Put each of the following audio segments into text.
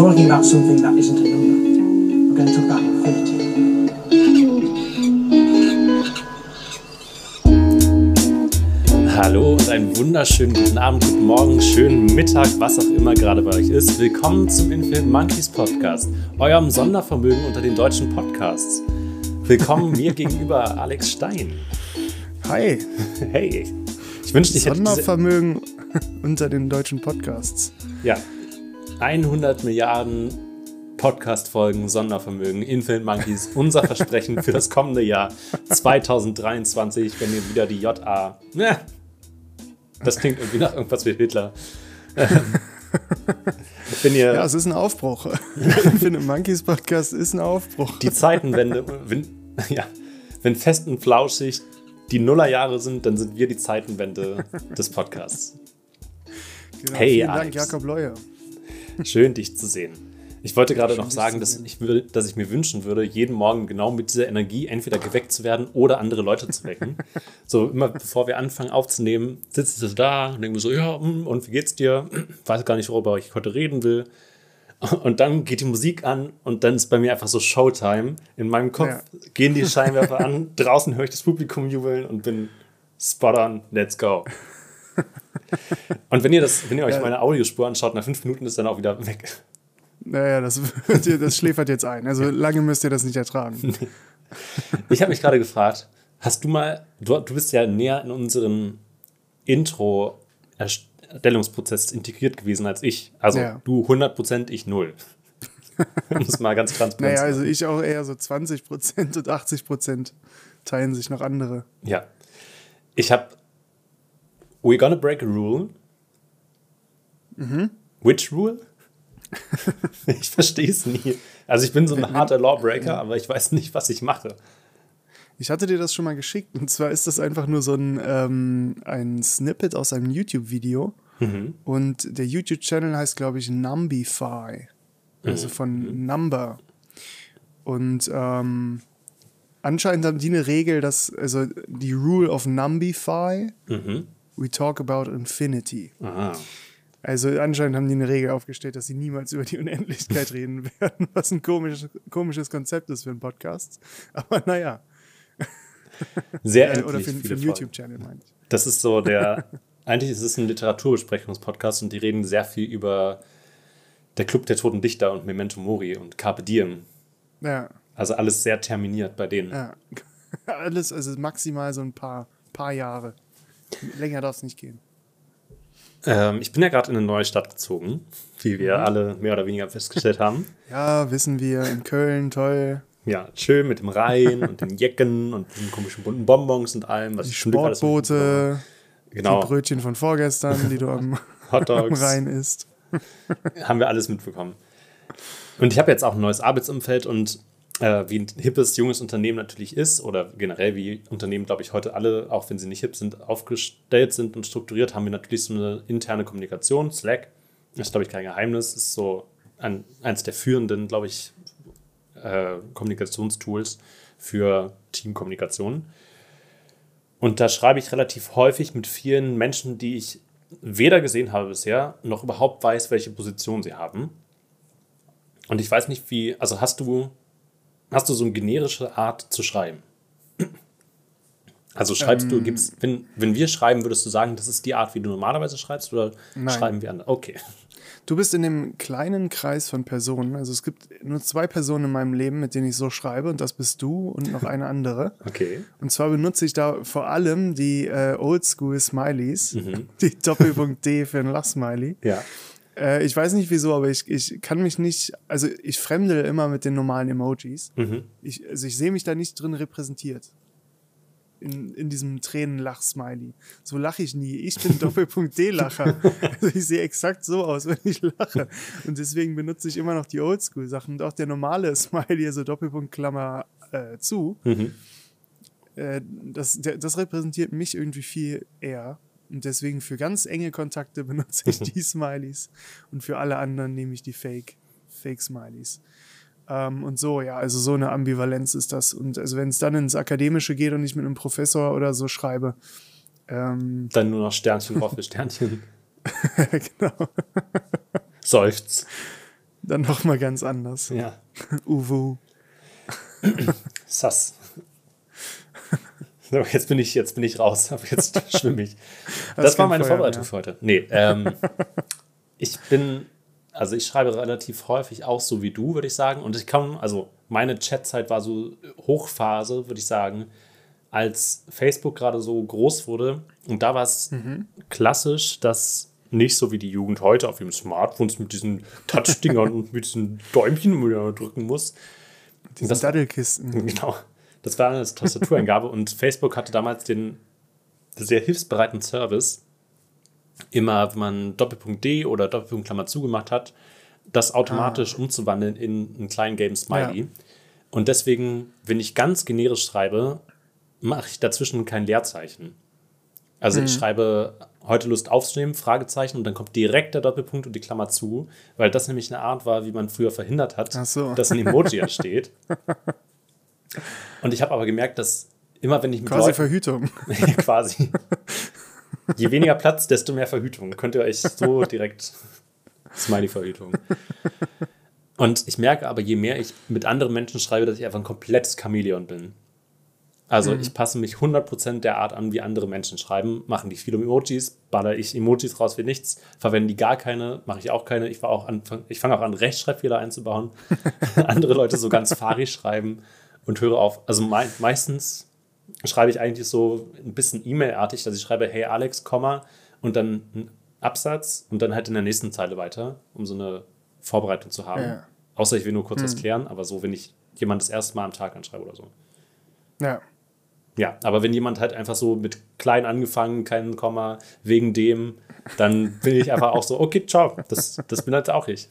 we're talking about something that isn't a number. We're going to talk about infinity. Hallo und einen wunderschönen guten Abend, guten Morgen, schönen Mittag, was auch immer gerade bei euch ist. Willkommen zum Infinite Monkeys Podcast, eurem Sondervermögen unter den deutschen Podcasts. Willkommen mir gegenüber Alex Stein. Hi, Hey, ich wünschte, ich hätte Sondervermögen unter den deutschen Podcasts. ja, 100 Milliarden Podcast-Folgen Sondervermögen, Infinite Monkeys, unser Versprechen für das kommende Jahr 2023, wenn ihr wieder die JA. Ja, das klingt irgendwie nach irgendwas wie Hitler. Wenn ihr Ja, es ist ein Aufbruch. Infinite Monkeys Podcast ist ein Aufbruch. die Zeitenwende, wenn, ja, wenn fest und flauschig die Nullerjahre sind, dann sind wir die Zeitenwende des Podcasts. Genau, Hey, vielen Alex. Dank, Jakob Leuer. Schön, dich zu sehen. Ich wollte gerade noch sagen, dass ich, will, dass ich mir wünschen würde, jeden Morgen genau mit dieser Energie entweder geweckt zu werden oder andere Leute zu wecken. so immer bevor wir anfangen aufzunehmen, sitzt du da und denken so, ja, hm, und wie geht's dir? Weiß gar nicht, worüber ich heute reden will. Und dann geht die Musik an und dann ist bei mir einfach so Showtime. In meinem Kopf Ja. gehen die Scheinwerfer an, draußen höre ich das Publikum jubeln und bin spot on, let's go. Und wenn ihr das, wenn ihr euch Ja. meine Audiospur anschaut, nach fünf Minuten ist dann auch wieder weg. Naja, das, das schläfert jetzt ein. Also lange müsst ihr das nicht ertragen. Ich habe mich gerade gefragt, hast du mal, du, du bist ja näher in unseren Intro-Erstellungsprozess integriert gewesen als ich. Also Ja. du 100%, ich 0. um es mal ganz transparent Naja, also ich auch eher so 20% und 80% teilen sich noch andere. Ja. Ich habe We're gonna break a rule. Mhm. Which rule? ich verstehe es nie. Also ich bin so ein harter Lawbreaker, aber ich weiß nicht, was ich mache. Ich hatte dir das schon mal geschickt. Und zwar ist das einfach nur so ein, ähm, ein Snippet aus einem YouTube-Video. Mhm. Und der YouTube-Channel heißt, glaube ich, Numbify. Also Mhm. von Number. Und ähm, anscheinend haben die eine Regel, dass, also die Rule of Numbify, Mhm. We talk about infinity. Aha. Also anscheinend haben die eine Regel aufgestellt, dass sie niemals über die Unendlichkeit reden werden, was ein komisches, komisches Konzept ist für einen Podcast. Aber naja, Sehr endlich oder für, für einen. YouTube-Channel meine ich. Das ist so der. eigentlich ist es ein Literaturbesprechungspodcast und die reden sehr viel über der Club der Toten Dichter und Memento Mori und Carpe Diem. Ja, Also alles sehr terminiert bei denen. ja. Alles, also maximal so ein paar, paar Jahre. Länger darf es nicht gehen. Ähm, ich bin ja gerade in eine neue Stadt gezogen, wie wir Mhm. alle mehr oder weniger festgestellt haben. Ja, wissen wir, in Köln, toll. Ja, schön mit dem Rhein und den Jecken und den komischen bunten Bonbons und allem, was Die Sportboote. Genau, die Brötchen von vorgestern, die du am, am. Rhein isst. haben wir alles mitbekommen. Und ich habe jetzt auch ein neues Arbeitsumfeld und äh, wie ein hippes, junges Unternehmen natürlich ist, oder generell wie Unternehmen, glaube ich, heute alle, auch wenn sie nicht hip sind, aufgestellt sind und strukturiert, haben wir natürlich so eine interne Kommunikation. Slack ist, glaube ich, kein Geheimnis, ist so ein, eins der führenden, glaube ich, äh, Kommunikationstools für Teamkommunikation. Und da schreibe ich relativ häufig mit vielen Menschen, die ich weder gesehen habe bisher, noch überhaupt weiß, welche Position sie haben. Und ich weiß nicht, wie, also hast du, hast du so eine generische Art zu schreiben? Also schreibst du, gibt's, wenn, wenn wir schreiben, würdest du sagen, das ist die Art, wie du normalerweise schreibst, oder Nein. schreiben wir anders? Okay. Du bist in dem kleinen Kreis von Personen. Also es gibt nur zwei Personen in meinem Leben, mit denen ich so schreibe, und das bist du und noch eine andere. Okay. Und zwar benutze ich da vor allem die äh, Oldschool-Smileys, Mhm. die Doppelpunkt D für ein Lachsmiley. Ja. Äh, ich weiß nicht wieso, aber ich, ich kann mich nicht, also ich fremdel immer mit den normalen Emojis. Mhm. Ich, also ich sehe mich da nicht drin repräsentiert. In, in diesem Tränenlach-Smiley. So lache ich nie. Ich bin Doppelpunkt D-Lacher. also ich sehe exakt so aus, wenn ich lache. Und deswegen benutze ich immer noch die Oldschool-Sachen. Und auch der normale Smiley, also Doppelpunkt Klammer äh, zu, Mhm. äh, das, der, das repräsentiert mich irgendwie viel eher. Und deswegen für ganz enge Kontakte benutze ich die Smileys. Und für alle anderen nehme ich die Fake, Fake-Smileys. Ähm, und so, ja, also so eine Ambivalenz ist das. Und also wenn es dann ins Akademische geht und ich mit einem Professor oder so schreibe, ähm, Dann nur noch Sternchen drauf für Sternchen. genau. Seufzt. Dann noch mal ganz anders. Ja. Uwu. Sass. So, jetzt bin ich, jetzt bin ich raus, aber jetzt schwimme ich. Das, Hast war meine Feuer Vorbereitung mehr. für heute. Nee, ähm, ich bin, also ich schreibe relativ häufig auch so wie du, würde ich sagen. Und ich kann, also meine Chatzeit war so Hochphase, würde ich sagen, als Facebook gerade so groß wurde. Und da war es Mhm. klassisch, dass nicht so wie die Jugend heute auf ihren Smartphones mit diesen Touch-Dingern und mit diesen Däumchen man drücken muss. Diese Das- Daddelkisten. Genau. Das war eine Tastatureingabe und Facebook hatte damals den sehr hilfsbereiten Service, immer wenn man Doppelpunkt D oder Doppelpunkt Klammer zugemacht hat, das automatisch umzuwandeln in einen kleinen Game Smiley. Ja. Und deswegen, wenn ich ganz generisch schreibe, mache ich dazwischen kein Leerzeichen. Also ich schreibe heute Lust aufzunehmen, Fragezeichen, und dann kommt direkt der Doppelpunkt und die Klammer zu, weil das nämlich eine Art war, wie man früher verhindert hat, so. dass ein Emoji entsteht. Und ich habe aber gemerkt, dass immer wenn ich mit Quasi Leuten, Verhütung. quasi, je weniger Platz, desto mehr Verhütung. Könnt ihr euch so direkt Smiley-Verhütung. Und ich merke aber, je mehr ich mit anderen Menschen schreibe, dass ich einfach ein komplettes Chamäleon bin. Also ich passe mich 100% der Art an, wie andere Menschen schreiben. Machen die viele Emojis, baller ich Emojis raus wie nichts. Verwenden die gar keine, mache ich auch keine. Ich, war auch an, ich fange auch an, Rechtschreibfehler einzubauen. andere Leute so ganz fahrig schreiben und höre auf. Also mei meistens schreibe ich eigentlich so ein bisschen E-Mail-artig, dass ich schreibe, hey Alex, Komma und dann ein Absatz und dann halt in der nächsten Zeile weiter, um so eine Vorbereitung zu haben. Ja. Außer ich will nur kurz was klären, aber so, wenn ich jemand das erste Mal am Tag anschreibe oder so. Ja. Ja, aber wenn jemand halt einfach so mit klein angefangen, kein Komma, wegen dem, dann bin ich einfach auch so, okay, ciao, das, das bin halt auch ich.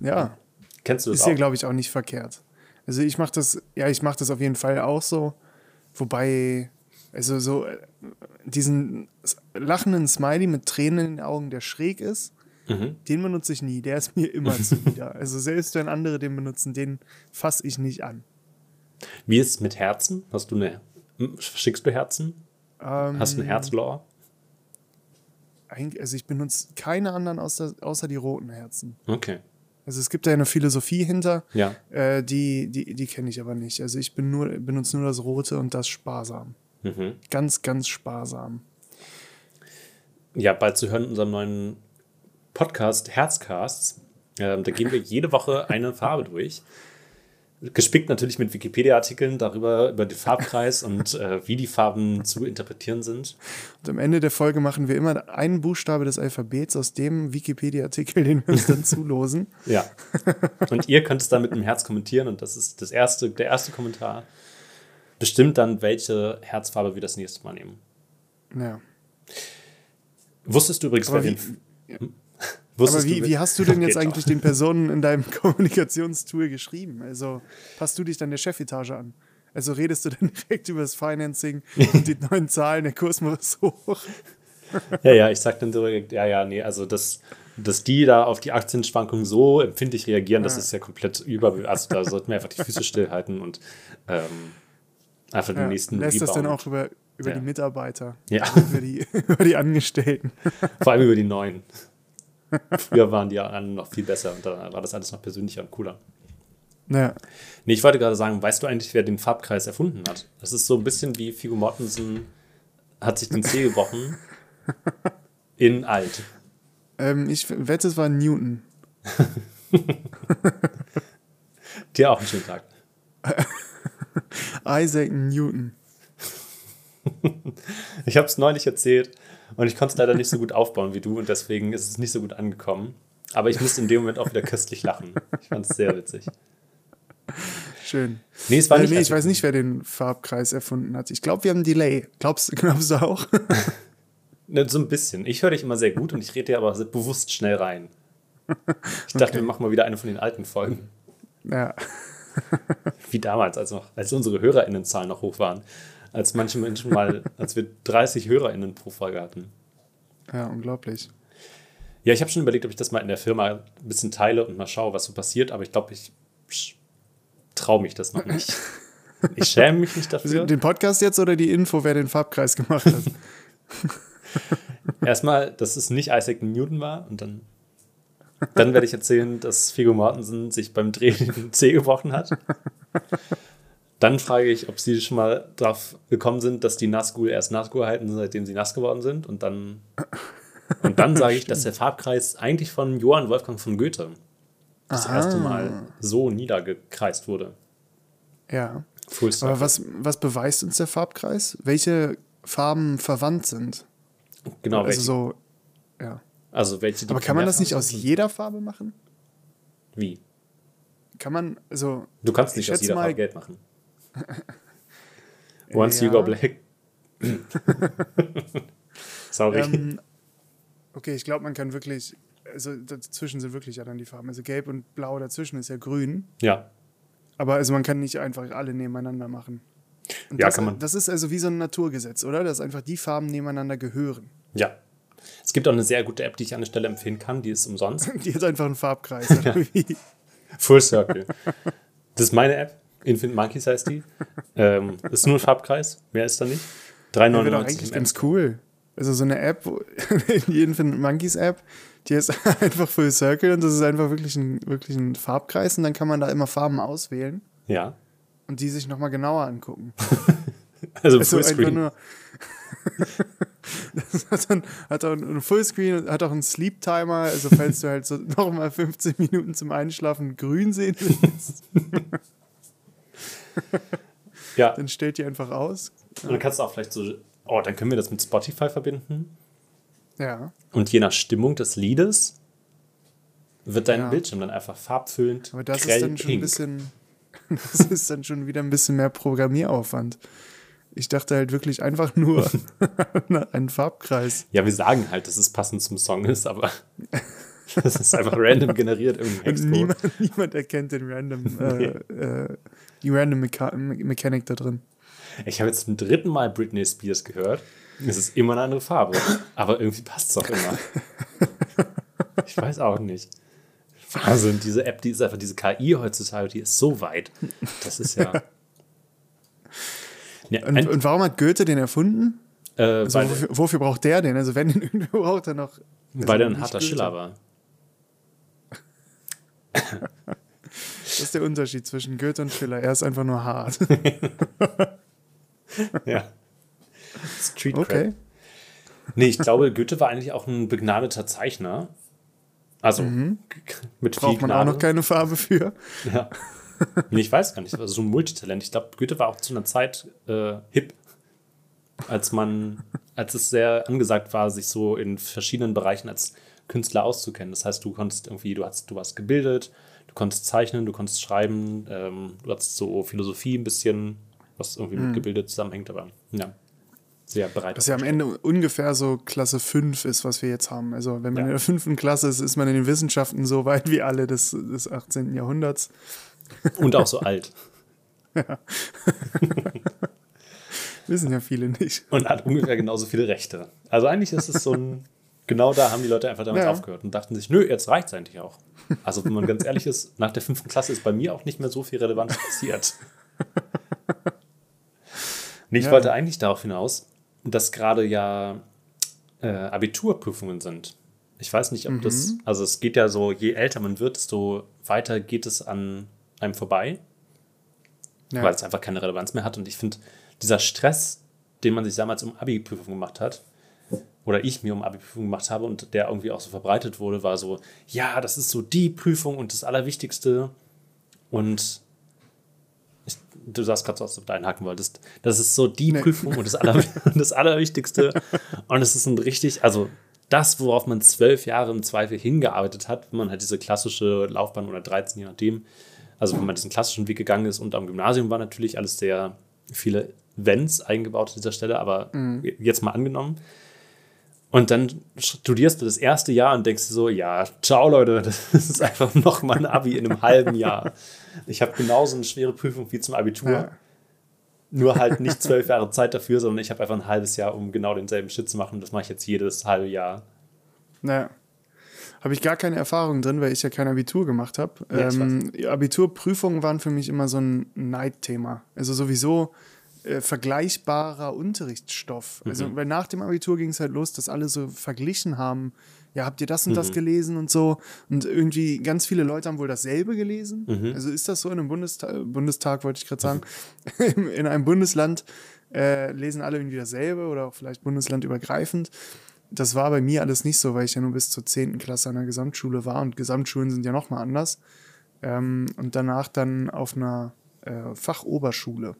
Ja. Kennst du das Ist hier, auch? glaube ich, auch nicht verkehrt. Also ich mache das, ja, ich mache das auf jeden Fall auch so. Wobei, also so äh, diesen lachenden Smiley mit Tränen in den Augen, der schräg ist, Mhm. den benutze ich nie. Der ist mir immer zuwider. Also selbst wenn andere den benutzen, den fasse ich nicht an. Wie ist es mit Herzen? Hast du eine, hm, schickst du Herzen? Ähm, Hast du ein eigentlich- Also ich benutze keine anderen außer, außer die roten Herzen. Okay, Also es gibt da eine Philosophie hinter, ja. äh, die, die, die kenne ich aber nicht. Also ich bin nur, benutze nur das rote und das sparsam. Mhm. Ganz, ganz sparsam. Ja, bald zu hören in unserem neuen Podcast Herzcasts. Ähm, da gehen wir jede Woche eine Farbe durch. Gespickt natürlich mit Wikipedia-Artikeln darüber, über den Farbkreis und äh, wie die Farben zu interpretieren sind. Und am Ende der Folge machen wir immer einen Buchstabe des Alphabets aus dem Wikipedia-Artikel, den wir uns dann zulosen. Ja. Und ihr könnt es dann mit einem Herz kommentieren und das ist das erste, der erste Kommentar. Bestimmt dann, welche Herzfarbe wir das nächste Mal nehmen. Ja. Wusstest du übrigens, Aber wer wie, den. aber Wusstest wie, du, wie hast du denn jetzt eigentlich den Personen in deinem Kommunikationstool geschrieben? Also passt du dich dann der Chefetage an? Also redest du dann direkt über das Financing und die neuen Zahlen, der Kurs muss hoch? Ja, ja, ich sag dann direkt, ja, ja, nee, also das, dass die da auf die Aktienschwankungen so empfindlich reagieren, das Ja. ist ja komplett über. Also da sollten wir einfach die Füße stillhalten und ähm, einfach den Ja, nächsten lässt das dann rebound. auch über, über Ja. die Mitarbeiter, Ja, über die, über die Angestellten. vor allem über die neuen. Früher waren die anderen noch viel besser und da war das alles noch persönlicher und cooler. Ja. Nee, ich wollte gerade sagen, weißt du eigentlich, wer den Farbkreis erfunden hat? Das ist so ein bisschen wie Figo Mortensen hat sich den Zeh gebrochen in alt. Ähm, ich wette, es war Newton. Dir auch einen schönen Tag. Isaac Newton. Ich habe es neulich erzählt und ich konnte es leider nicht so gut aufbauen wie du und deswegen ist es nicht so gut angekommen. Aber ich musste in dem Moment auch wieder köstlich lachen. Ich fand es sehr witzig. Schön. Nee, es war Äh, nicht. nee, ich weiß nicht, wer den Farbkreis erfunden hat. Ich glaube, wir haben ein Delay. Glaubst, glaubst du auch? Ne, so ein bisschen. Ich höre dich immer sehr gut und ich rede dir aber bewusst schnell rein. Ich dachte, wir machen mal wieder eine von den alten Folgen. ja. Wie damals, als, noch, als unsere HörerInnenzahlen noch hoch waren. Als manche Menschen mal, als wir 30 HörerInnen pro Folge hatten. ja, unglaublich. Ja, ich habe schon überlegt, ob ich das mal in der Firma ein bisschen teile und mal schaue, was so passiert, aber ich glaube, ich traue mich das noch nicht. Ich schäme mich nicht dafür. Den Podcast jetzt oder die Info, wer den Farbkreis gemacht hat? Erstmal, dass es nicht Isaac Newton war und dann Dann werde ich erzählen, dass Figo Mortensen sich beim Drehen den Zeh gebrochen hat. Dann frage ich, ob sie schon mal drauf gekommen sind, dass die Nazgul erst Nazgul halten, seitdem sie nass geworden sind. Und dann, und dann sage ich, dass der Farbkreis eigentlich von Johann Wolfgang von Goethe das Aha. erste Mal so niedergekreist wurde. Ja. Aber was, was beweist uns der Farbkreis? Welche Farben verwandt sind? genau, also welche, so, ja. also welche Aber kann man das nicht aus jeder Farbe machen? Wie? Kann man, also, Du kannst Ich nicht aus jeder mal- Farbe Geld machen. Once you Ja. go black. Sorry. ähm, okay, ich glaube, man kann wirklich, also dazwischen sind wirklich ja dann die Farben. Also gelb und blau dazwischen ist ja grün. ja. Aber also man kann nicht einfach alle nebeneinander machen. Und Ja, das, kann man. das ist also wie so ein Naturgesetz, oder? Dass einfach die Farben nebeneinander gehören. Ja. Es gibt auch eine sehr gute App, die ich an der Stelle empfehlen kann, die ist umsonst. Die hat einfach einen Farbkreis. Full Circle. Das ist meine App. Infinite Monkeys heißt die. Ähm, ist nur ein Farbkreis, mehr ist da nicht. Wäre doch 3,99 eigentlich ganz cool. Also so eine App, die Infinite Monkeys App, die ist einfach Full Circle und das ist einfach wirklich ein, wirklich ein Farbkreis und dann kann man da immer Farben auswählen Ja. und die sich nochmal genauer angucken. Also Also einfach Fullscreen. nur. das hat, dann, hat auch einen Fullscreen, hat auch einen Sleep Timer, also falls du halt so nochmal 15 Minuten zum Einschlafen grün sehen willst, Ja. dann stellt die einfach aus. Und dann kannst du auch vielleicht so, oh, dann können wir das mit Spotify verbinden. Ja. Und je nach Stimmung des Liedes wird dein Ja. Bildschirm dann einfach farbfüllend Aber das ist dann schon ein bisschen, das ist dann schon wieder ein bisschen mehr Programmieraufwand. Ich dachte halt wirklich einfach nur einen Farbkreis. Ja, wir sagen halt, dass es passend zum Song ist, aber das ist einfach random generiert Und Hexcode. niemand, niemand erkennt den Random, äh, äh, die Random Mecha Me Mechanik da drin. Ich habe jetzt zum dritten Mal Britney Spears gehört. Es ist immer eine andere Farbe, aber irgendwie passt es auch immer. Ich weiß auch nicht. Wahnsinn, diese App, die ist einfach, diese KI heutzutage, die ist so weit. Das ist ja. ja Und, ein, und warum hat Goethe den erfunden? äh, Also wofür, wofür braucht der den? Also wenn den irgendwo braucht er noch. weil er ein nicht harter Goethe. Schiller war. Das ist der Unterschied zwischen Goethe und Schiller. Er ist einfach nur hart. Ja. Street Cred. Okay. Nee, ich glaube, Goethe war eigentlich auch ein begnadeter Zeichner. Also k- mit viel Mhm. Braucht man Gnade. auch noch keine Farbe für. Ja. Nee, ich weiß gar nicht. Also so ein Multitalent. Ich glaube, Goethe war auch zu einer Zeit äh, hip, als man, als es sehr angesagt war, sich so in verschiedenen Bereichen als Künstler auszukennen. Das heißt, du konntest irgendwie, du hast, du warst gebildet, du konntest zeichnen, du konntest schreiben, ähm, du hattest so Philosophie ein bisschen, was irgendwie mit gebildet zusammenhängt, aber ja, sehr breit. Was ja am Ende ungefähr so Klasse 5 ist, was wir jetzt haben. Also wenn man Ja. in der fünften Klasse ist, ist man in den Wissenschaften so weit wie alle des, des 18. Jahrhunderts. Und auch so alt. Wissen ja viele nicht. Und hat ungefähr genauso viele Rechte. Also eigentlich ist es so ein. Genau da haben die Leute einfach damit Ja. aufgehört und dachten sich, nö, jetzt reicht es eigentlich auch. Also, wenn man ganz ehrlich ist, nach der fünften Klasse ist bei mir auch nicht mehr so viel Relevanz passiert. Nee, ich Ja. wollte eigentlich darauf hinaus, dass gerade ja äh, Abiturprüfungen sind. Ich weiß nicht, ob das, Mhm. also es geht ja so, je älter man wird, desto weiter geht es an einem vorbei Ja. weil es einfach keine Relevanz mehr hat. Und ich finde, dieser Stress, den man sich damals um Abi-Prüfung gemacht hat, oder ich mir um Abi-Prüfung gemacht habe und der irgendwie auch so verbreitet wurde, war so, ja, das ist so die Prüfung und das Allerwichtigste. Und ich, du sagst gerade so, als ob du einhaken wolltest. Das ist so die Nee. Prüfung und das, Aller, das Allerwichtigste. Und es ist ein richtig, also das, worauf man zwölf Jahre im Zweifel hingearbeitet hat, wenn man halt diese klassische Laufbahn oder 13, je nachdem, also wenn man diesen klassischen Weg gegangen ist und am Gymnasium war natürlich alles sehr viele Wenns eingebaut an dieser Stelle, aber jetzt mal angenommen. Und dann studierst du das erste Jahr und denkst so, ja, ciao Leute, das ist einfach noch mal ein Abi in einem halben Jahr. Ich habe genauso eine schwere Prüfung wie zum Abitur. Ja. Nur halt nicht zwölf Jahre Zeit dafür, sondern ich habe einfach ein halbes Jahr, um genau denselben Shit zu machen. Das mache ich jetzt jedes halbe Jahr. Naja. Habe ich gar keine Erfahrung drin, weil ich ja kein Abitur gemacht habe. Ja, ähm, Abiturprüfungen waren für mich immer so ein Neidthema. Also sowieso äh, vergleichbarer Unterrichtsstoff. Also, weil nach dem Abitur ging es halt los, dass alle so verglichen haben, ja, habt ihr das und das gelesen und so. Und irgendwie ganz viele Leute haben wohl dasselbe gelesen. Also ist das so in einem Bundestag, Bundestag wollte ich gerade sagen, in einem Bundesland äh, lesen alle irgendwie dasselbe oder auch vielleicht bundeslandübergreifend. Das war bei mir alles nicht so, weil ich ja nur bis zur 10. Klasse an der Gesamtschule war und Gesamtschulen sind ja nochmal anders. Ähm, und danach dann auf einer äh, Fachoberschule.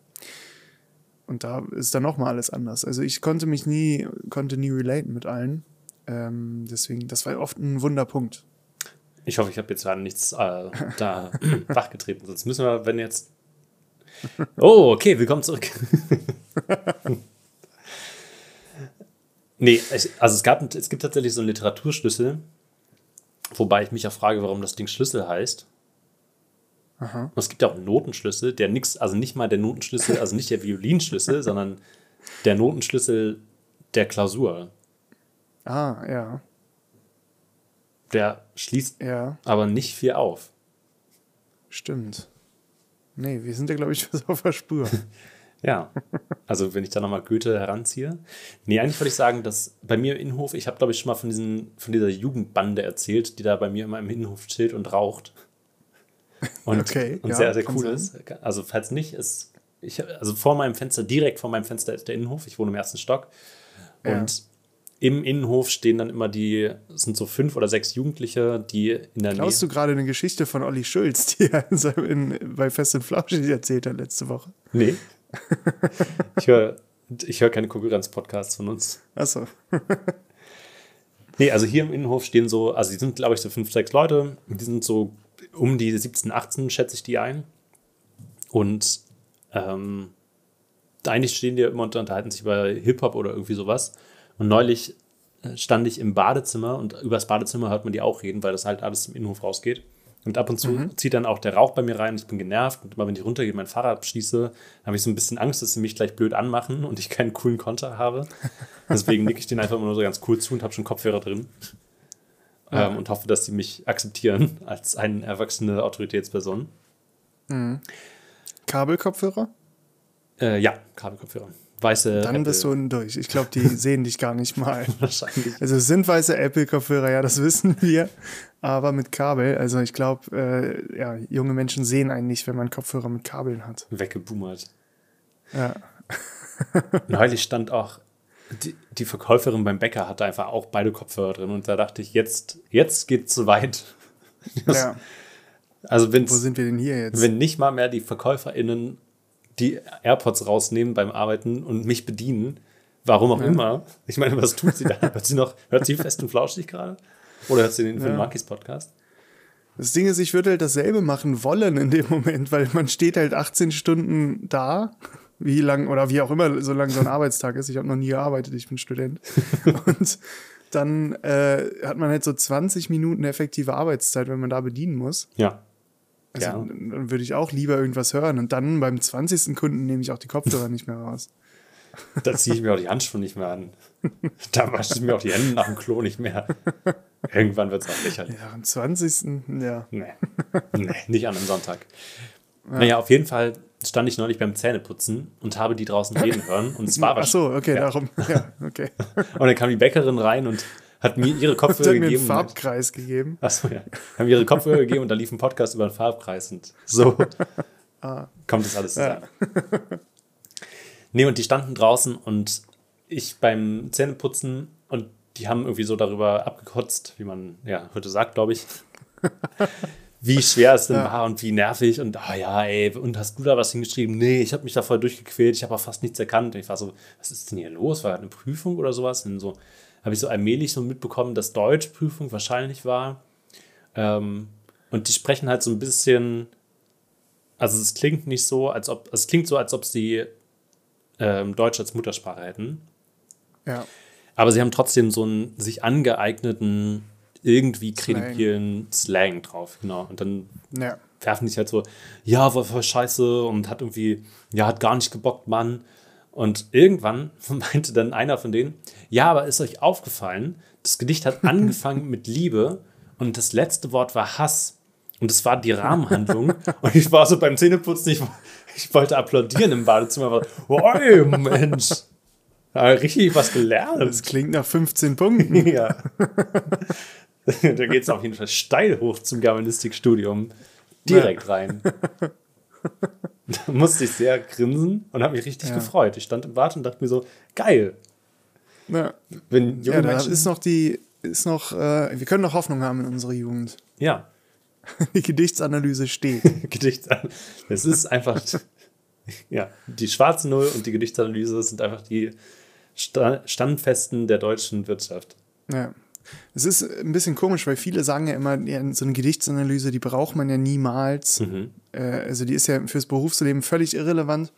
Und da ist dann nochmal alles anders. Also ich konnte mich nie, konnte nie relaten mit allen. Ähm, deswegen, das war oft ein Wunderpunkt. Ich hoffe, ich habe jetzt gerade nichts äh, da wachgetreten. Sonst müssen wir, wenn jetzt. Oh, okay, willkommen zurück. nee, ich, also es, gab, es gibt tatsächlich so einen Literaturschlüssel, wobei ich mich ja frage, warum das Ding Schlüssel heißt. Aha. Und es gibt ja auch einen Notenschlüssel, der nix, also nicht mal der Notenschlüssel, also nicht der Violinschlüssel, sondern der Notenschlüssel der Klausur. Ah, ja. Der schließt Ja, aber nicht viel auf. stimmt. Nee, wir sind ja, glaube ich, was auf der Spur. Ja, also wenn ich da nochmal Goethe heranziehe. Nee, eigentlich wollte ich sagen, dass bei mir im Innenhof, ich habe glaube ich schon mal von, diesen, von dieser Jugendbande erzählt, die da bei mir immer im Innenhof chillt und raucht. Und, Okay, und ja, sehr, sehr cool ist. Also falls nicht, ist, ich, also vor meinem Fenster, direkt vor meinem Fenster ist der Innenhof. Ich wohne im ersten Stock. Ja. Und im Innenhof stehen dann immer die, es sind so fünf oder sechs Jugendliche, die in der Glaubst Nähe. du gerade eine Geschichte von Olli Schulz, die er in, in, bei Fest und Flauschig erzählt hat letzte Woche? Nee. ich höre ich hör keine Konkurrenz-Podcasts von uns. Achso. Nee, also hier im Innenhof stehen so, also die sind, glaube ich, so fünf, sechs Leute. Die sind so um die 17, 18, schätze ich die ein. Und ähm, eigentlich stehen die immer und unterhalten sich über Hip-Hop oder irgendwie sowas. Und neulich äh, stand ich im Badezimmer und übers Badezimmer hört man die auch reden, weil das halt alles im Innenhof rausgeht. Und ab und zu zieht dann auch der Rauch bei mir rein. Ich bin genervt. Und immer wenn ich runtergehe, mein Fahrrad abschließe, habe ich so ein bisschen Angst, dass sie mich gleich blöd anmachen und ich keinen coolen Konter habe. Deswegen nicke ich denen einfach immer nur so ganz cool zu und habe schon Kopfhörer drin. Ähm, und hoffe, dass sie mich akzeptieren als eine erwachsene Autoritätsperson. Kabelkopfhörer? Äh, ja, Kabelkopfhörer. Weiße. Dann bist du unten durch. Ich glaube, die sehen dich gar nicht mal. wahrscheinlich. Also es sind weiße Apple-Kopfhörer, ja, das wissen wir. Aber mit Kabel, also ich glaube, äh, ja, junge Menschen sehen einen nicht, wenn man Kopfhörer mit Kabeln hat. Weggeboomert. Ja. Neulich stand auch, die, die Verkäuferin beim Bäcker hatte einfach auch beide Kopfhörer drin und da dachte ich, jetzt, jetzt geht's zu weit. ja. Also Wo sind wir denn hier jetzt? wenn nicht mal mehr die VerkäuferInnen die AirPods rausnehmen beim Arbeiten und mich bedienen, warum auch immer. Ich meine, was tut sie da? Hört sie noch, hört sie fest und flauschig gerade? Oder hört sie den Film Ja. Monkeys Podcast? Das Ding ist, ich würde halt dasselbe machen wollen in dem Moment, weil man steht halt 18 Stunden da, wie lang oder wie auch immer, so lang so ein Arbeitstag ist. Ich habe noch nie gearbeitet, ich bin Student. Und dann äh, hat man halt so 20 Minuten effektive Arbeitszeit, wenn man da bedienen muss. Ja. Also Ja. dann würde ich auch lieber irgendwas hören. Und dann beim 20. Kunden nehme ich auch die Kopfhörer nicht mehr raus. Da ziehe ich mir auch die Handschuhe nicht mehr an. Da wasche ich mir auch die Hände nach dem Klo nicht mehr. Irgendwann wird es auch lächerlich. Ja, am 20. Ja. Nee. nee, nicht an einem Sonntag. Naja, auf jeden Fall stand ich neulich beim Zähneputzen und habe die draußen reden hören. Und es war Ach so, okay, Ja. darum. Ja, okay. Und dann kam die Bäckerin rein und hat mir ihre Kopfhörer mir einen gegeben. Farbkreis gegeben. Achso, ja. Haben mir ihre Kopfhörer gegeben und da lief ein Podcast über den Farbkreis und so kommt das alles zusammen. Nee, und die standen draußen und ich beim Zähneputzen und die haben irgendwie so darüber abgekotzt, wie man ja heute sagt, glaube ich. Wie schwer es denn Ja. war und wie nervig und ah ja, ey, und hast du da was hingeschrieben? Nee, ich habe mich da voll durchgequält, ich habe auch fast nichts erkannt. Und ich war so, was ist denn hier los? War eine Prüfung oder sowas? Und so habe ich so allmählich so mitbekommen, dass Deutschprüfung wahrscheinlich war. Ähm, und die sprechen halt so ein bisschen, also es klingt nicht so, als ob, es klingt so, als ob sie ähm, Deutsch als Muttersprache hätten. Ja. Aber sie haben trotzdem so einen sich angeeigneten, irgendwie Slang. kredibilen Slang drauf, genau. Und dann Ja. werfen die sich halt so, ja, war voll scheiße und hat irgendwie, ja, hat gar nicht gebockt, Mann. Und irgendwann meinte dann einer von denen, ja, aber ist euch aufgefallen, das Gedicht hat angefangen mit Liebe und das letzte Wort war Hass. Und das war die Rahmenhandlung. und ich war so beim Zähneputzen, ich, ich wollte applaudieren im Badezimmer, aber, oi, Mensch. Richtig was gelernt. Das klingt nach 15 Punkten. ja. da geht es auf jeden Fall steil hoch zum Germanistikstudium. Direkt rein. Da musste ich sehr grinsen und habe mich richtig Ja. gefreut. Ich stand im Bad und dachte mir so, geil. Ja, Wenn junge ja da Menschen. ist noch die, ist noch, äh, wir können noch Hoffnung haben in unserer Jugend. ja, Die Gedichtsanalyse steht. Gedicht. Es ist einfach. ja, die schwarze Null und die Gedichtsanalyse sind einfach die Sta Standfesten der deutschen Wirtschaft. Ja. Es ist ein bisschen komisch, weil viele sagen ja immer, ja, so eine Gedichtsanalyse, die braucht man ja niemals. Mhm. Äh, also die ist ja fürs Berufsleben völlig irrelevant.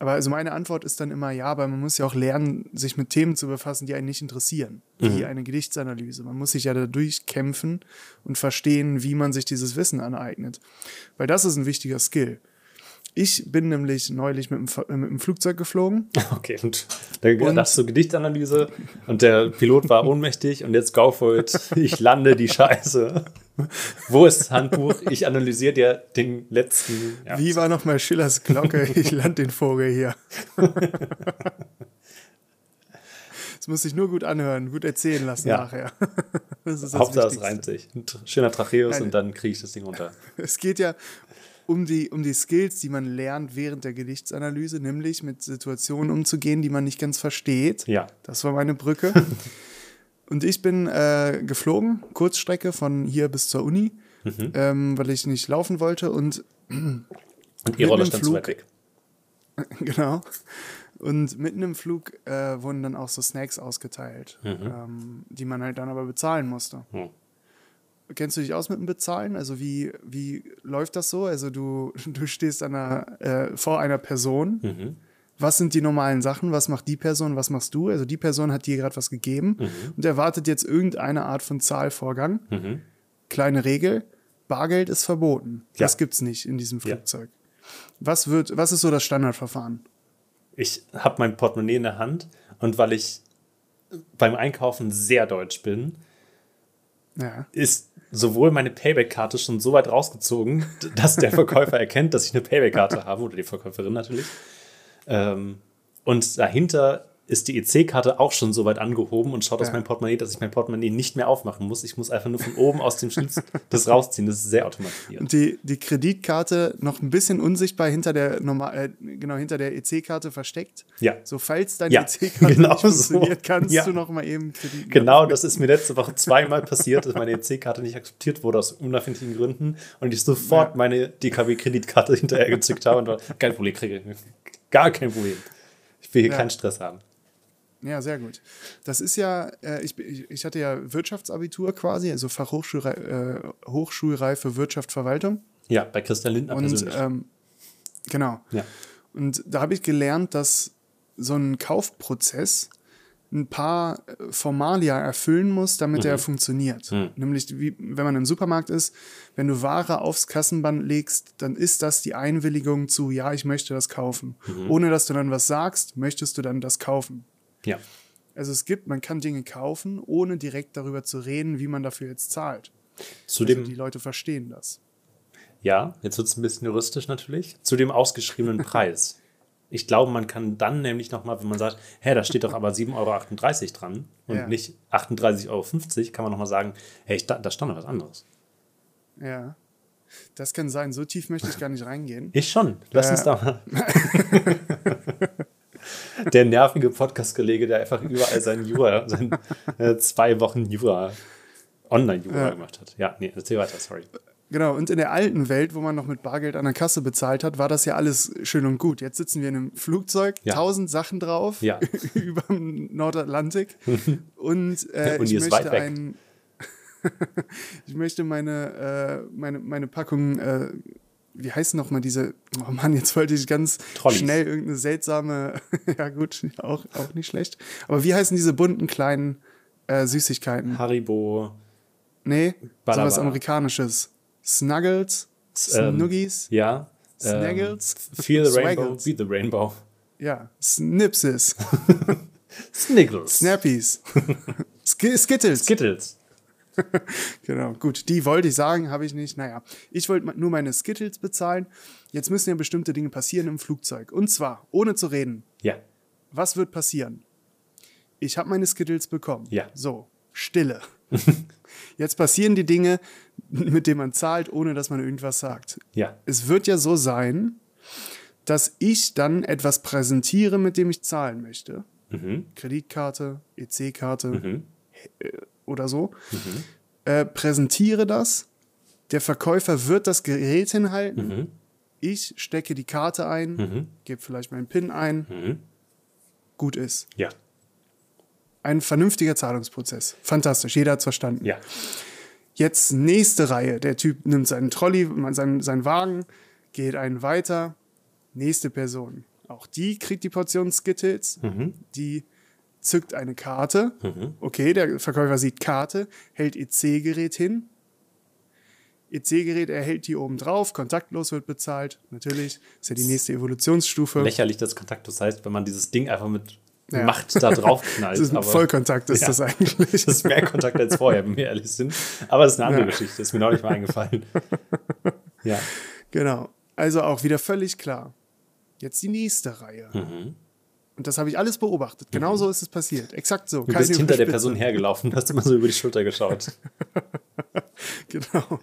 Aber also meine Antwort ist dann immer, ja, aber man muss ja auch lernen, sich mit Themen zu befassen, die einen nicht interessieren, wie eine Gedichtsanalyse. Man muss sich ja da durchkämpfen und verstehen, wie man sich dieses Wissen aneignet. Weil das ist ein wichtiger Skill. Ich bin nämlich neulich mit dem, äh, mit dem Flugzeug geflogen. Okay, und da dachtest du Gedichtanalyse und der Pilot war ohnmächtig und jetzt it. Ich lande die Scheiße. Wo ist das Handbuch? Ich analysiere dir den letzten. Ja. Wie war nochmal Schillers Glocke? Ich land den Vogel hier. Das muss sich nur gut anhören, gut erzählen lassen Ja. nachher. Das Hauptsache es reimt sich. Ein schöner Tracheus Nein. und dann kriege ich das Ding runter. Es geht ja um die, um die Skills, die man lernt während der Gedichtsanalyse, nämlich mit Situationen umzugehen, die man nicht ganz versteht. Ja. Das war meine Brücke. Und ich bin äh, geflogen, Kurzstrecke von hier bis zur Uni, Mhm. ähm, weil ich nicht laufen wollte und Und E-Roller Mit stand Flug- weg. Genau. Und mitten im Flug äh, wurden dann auch so Snacks ausgeteilt, ähm, die man halt dann aber bezahlen musste. Hm. Kennst du dich aus mit dem Bezahlen? Also wie, wie läuft das so? Also du, du stehst einer, äh, vor einer Person. Mhm. Was sind die normalen Sachen? Was macht die Person? Was machst du? Also die Person hat dir gerade was gegeben und erwartet jetzt irgendeine Art von Zahlvorgang. Mhm. Kleine Regel, Bargeld ist verboten. Ja. Das gibt's nicht in diesem Ja. Flugzeug. Was, wird, was ist so das Standardverfahren? Ich habe mein Portemonnaie in der Hand und weil ich beim Einkaufen sehr deutsch bin, Ja. ist sowohl meine Payback-Karte schon so weit rausgezogen, dass der Verkäufer erkennt, dass ich eine Payback-Karte habe oder die Verkäuferin natürlich. Ähm, und dahinter ist die EC-Karte auch schon so weit angehoben und schaut aus Ja. meinem Portemonnaie, dass ich mein Portemonnaie nicht mehr aufmachen muss. Ich muss einfach nur von oben aus dem Schlitz das rausziehen. Das ist sehr automatisiert. Und die, die Kreditkarte noch ein bisschen unsichtbar hinter der normal, äh, genau hinter der EC-Karte versteckt. Ja. So falls deine Ja, EC-Karte genau nicht funktioniert, so. kannst Ja. du noch mal eben Kredit. Genau, das ist mir letzte Woche zweimal passiert, dass meine EC-Karte nicht akzeptiert wurde aus unerfindlichen Gründen und ich sofort meine DKW-Kreditkarte hinterher gezückt habe und war, kein Problem, kriege gar kein Problem. Ich will hier keinen Stress haben. Ja, sehr gut. Das ist ja, äh, ich, ich hatte ja Wirtschaftsabitur quasi, also Fachhochschulreife äh, Hochschulreife Wirtschaft, Verwaltung. Ja, bei Christian Lindner Und persönlich. ähm, genau. ja. Und da habe ich gelernt, dass so ein Kaufprozess ein paar äh, Formalia erfüllen muss, damit er funktioniert. Nämlich, wie, wenn man im Supermarkt ist, wenn du Ware aufs Kassenband legst, dann ist das die Einwilligung zu, ja, ich möchte das kaufen. Ohne dass du dann was sagst, möchtest du dann das kaufen. Ja. Also es gibt, man kann Dinge kaufen, ohne direkt darüber zu reden, wie man dafür jetzt zahlt. Zudem, Also die Leute verstehen das. ja, jetzt wird es ein bisschen juristisch natürlich, zu dem ausgeschriebenen Preis. Ich glaube, man kann dann nämlich nochmal, wenn man sagt, hä, da steht doch aber 7,38 Euro dran und Ja. nicht 38,50 Euro, kann man nochmal sagen, hey, ich, da, da stand noch was anderes. Ja. Das kann sein. So tief möchte ich gar nicht reingehen. Ich schon. Lass Äh. uns da mal. der nervige Podcast-Kollege, der einfach überall seinen Jura, sein äh, zwei Wochen Jura, Online-Jura Ja. gemacht hat. Ja, nee, erzähl weiter, sorry. Genau, und in der alten Welt, wo man noch mit Bargeld an der Kasse bezahlt hat, war das ja alles schön und gut. Jetzt sitzen wir in einem Flugzeug, Ja. tausend Sachen drauf, Ja. über dem Nordatlantik. und äh, Und ich möchte weit weg. ein. ich möchte meine, äh, meine, meine Packung, äh, wie heißen noch mal diese, oh Mann, jetzt wollte ich ganz Trolleys. schnell irgendeine seltsame, ja gut, auch, auch nicht schlecht. Aber wie heißen diese bunten kleinen äh, Süßigkeiten? Haribo, Nee, Balabala. sowas Amerikanisches. Snuggles, ähm, Snuggies, ja. Snaggles? Ähm, feel the Rainbow, Swaggles. be the Rainbow. ja, Snipses, Sniggles. Snappies, Sk Skittles. Skittles. Genau, gut, die wollte ich sagen, habe ich nicht. Naja, ich wollte nur meine Skittles bezahlen. Jetzt müssen ja bestimmte Dinge passieren im Flugzeug. Und zwar, ohne zu reden, Ja. was wird passieren? Ich habe meine Skittles bekommen. Ja. So, Stille. Jetzt passieren die Dinge, mit denen man zahlt, ohne dass man irgendwas sagt. Ja. Es wird ja so sein, dass ich dann etwas präsentiere, mit dem ich zahlen möchte. Mhm. Kreditkarte, EC-Karte Mhm. Oder so. Äh, präsentiere das. Der Verkäufer wird das Gerät hinhalten. Mhm. Ich stecke die Karte ein, Mhm. gebe vielleicht meinen PIN ein. Mhm. Gut ist. Ja. Ein vernünftiger Zahlungsprozess. Fantastisch. Jeder hat verstanden. Ja. Jetzt nächste Reihe. Der Typ nimmt seinen Trolley, seinen, seinen Wagen, geht einen weiter. Nächste Person. Auch die kriegt die Portion Skittles. Mhm. Die zückt eine Karte. Okay, der Verkäufer sieht Karte, hält EC-Gerät hin. EC-Gerät erhält die oben drauf, kontaktlos wird bezahlt. Natürlich, ist ja die nächste Evolutionsstufe. Lächerlich, das kontaktlos heißt, wenn man dieses Ding einfach mit Ja. Macht da drauf knallt. Das ist Vollkontakt, ist Ja. das eigentlich. das ist mehr Kontakt als vorher, wenn wir ehrlich sind. Aber das ist eine andere Ja. Geschichte, ist mir noch nicht mal eingefallen. Ja. Genau. Also auch wieder völlig klar. Jetzt die nächste Reihe. Mhm. Und das habe ich alles beobachtet. Genau so ist es passiert. Exakt so. Du bist hinter der. Person hergelaufen, hast immer so über die Schulter geschaut. Genau.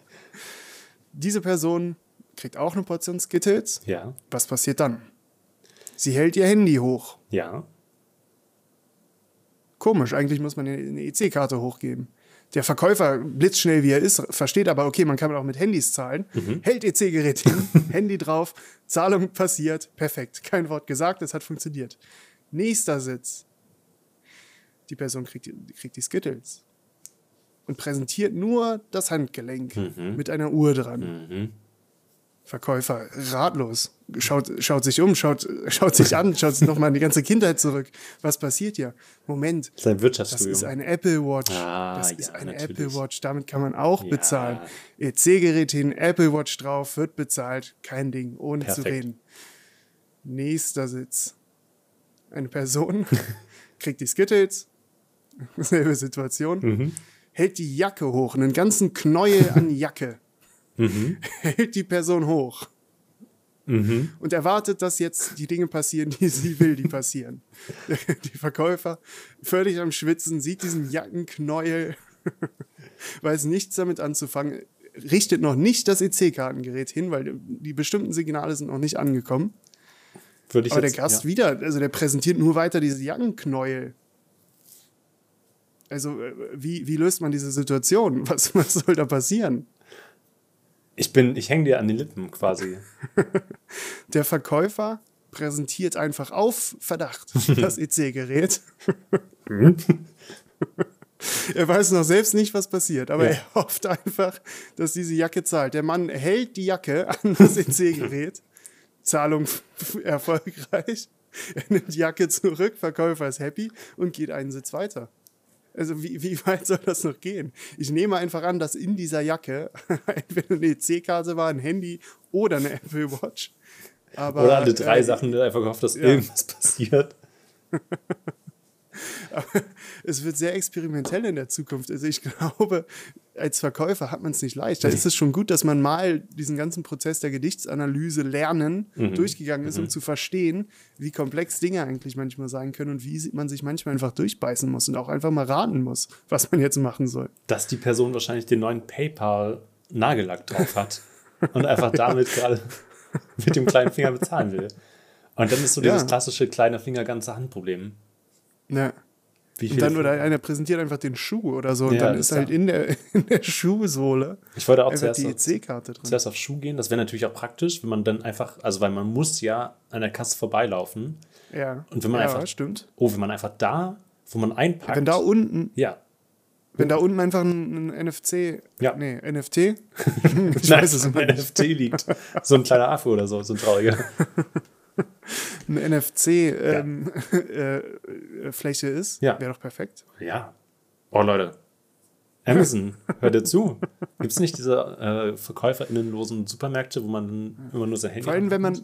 Diese Person kriegt auch eine Portion Skittles. Ja. Was passiert dann? Sie hält ihr Handy hoch. Ja. Komisch, eigentlich muss man eine EC-Karte hochgeben. Der Verkäufer, blitzschnell wie er ist, versteht aber, okay, man kann auch mit Handys zahlen. Hält EC-Gerät hin, Handy drauf, Zahlung passiert, perfekt. Kein Wort gesagt, es hat funktioniert. Nächster Sitz. Die Person kriegt die, kriegt die Skittles und präsentiert nur das Handgelenk mit einer Uhr dran. Verkäufer ratlos, schaut, schaut sich um, schaut, schaut sich an, schaut sich nochmal in die ganze Kindheit zurück. Was passiert hier? Moment, Sein das Wirtschaftsstudium. ist eine Apple Watch. Ah, das ja, ist eine natürlich. Apple Watch. Damit kann man auch Ja. bezahlen. EC-Gerät hin, Apple Watch drauf, wird bezahlt. Kein Ding, ohne zu Perfekt. reden. Nächster Sitz. Eine Person kriegt die Skittles. Selbe Situation. Mhm. Hält die Jacke hoch, einen ganzen Knäuel an Jacke. Mhm. Hält die Person hoch. Und erwartet, dass jetzt die Dinge passieren, die sie will, die passieren. Die Verkäufer, völlig am Schwitzen, sieht diesen Jackenknäuel, weiß nichts damit anzufangen, richtet noch nicht das EC-Kartengerät hin, weil die bestimmten Signale sind noch nicht angekommen. Würde ich Aber jetzt, der Gast ja. wieder, also der präsentiert nur weiter diese Jackenknäuel. Also, äh, wie, wie löst man diese Situation? Was, was soll da passieren? Ich bin, ich hänge dir an den Lippen quasi. Der Verkäufer präsentiert einfach auf Verdacht das EC-Gerät. er weiß noch selbst nicht, was passiert, aber Ja. er hofft einfach, dass diese Jacke zahlt. Der Mann hält die Jacke an das EC-Gerät. Zahlung erfolgreich. Er nimmt die Jacke zurück, Verkäufer ist happy und geht einen Sitz weiter. Also wie, wie weit soll das noch gehen? Ich nehme einfach an, dass in dieser Jacke entweder eine EC-Karte war, ein Handy oder eine Apple Watch. Aber, Oder alle drei äh, Sachen, einfach gehofft, dass ja. irgendwas passiert. Es wird sehr experimentell in der Zukunft. Also ich glaube, als Verkäufer hat man es nicht leicht. Da ist es schon gut, dass man mal diesen ganzen Prozess der Gedichtsanalyse lernen Mhm. durchgegangen ist, um zu verstehen, wie komplex Dinge eigentlich manchmal sein können und wie man sich manchmal einfach durchbeißen muss und auch einfach mal raten muss, was man jetzt machen soll. Dass die Person wahrscheinlich den neuen PayPal-Nagellack drauf hat und einfach damit gerade mit dem kleinen Finger bezahlen will. Und dann ist so dieses Ja. klassische kleine Finger, ganze Hand-Problem. Ja. Und dann oder einer präsentiert einfach den Schuh oder so und Ja, dann ist halt in der, in der Schuhsohle Ich wollte auch zuerst die auf, EC-Karte drin. zuerst auf Schuh gehen. Das wäre natürlich auch praktisch, wenn man dann einfach, also weil man muss ja an der Kasse vorbeilaufen. Ja. Und wenn man ja, einfach- stimmt. Oh, wenn man einfach da, wo man einpackt. Wenn da unten ja. Wenn da unten einfach ein, ein NFC, Ja. nee, NFT, ich Nein, weiß es nicht, NFT liegt. So ein kleiner Affe oder so, so ein trauriger. ein NFC-Fläche ähm, äh, Fläche ist, Ja. wäre doch perfekt. Ja. Oh, Leute. Amazon, hört ihr zu? Gibt es nicht diese äh, verkäuferinnenlosen Supermärkte, wo man immer nur sein Handy Vor allem, wenn man,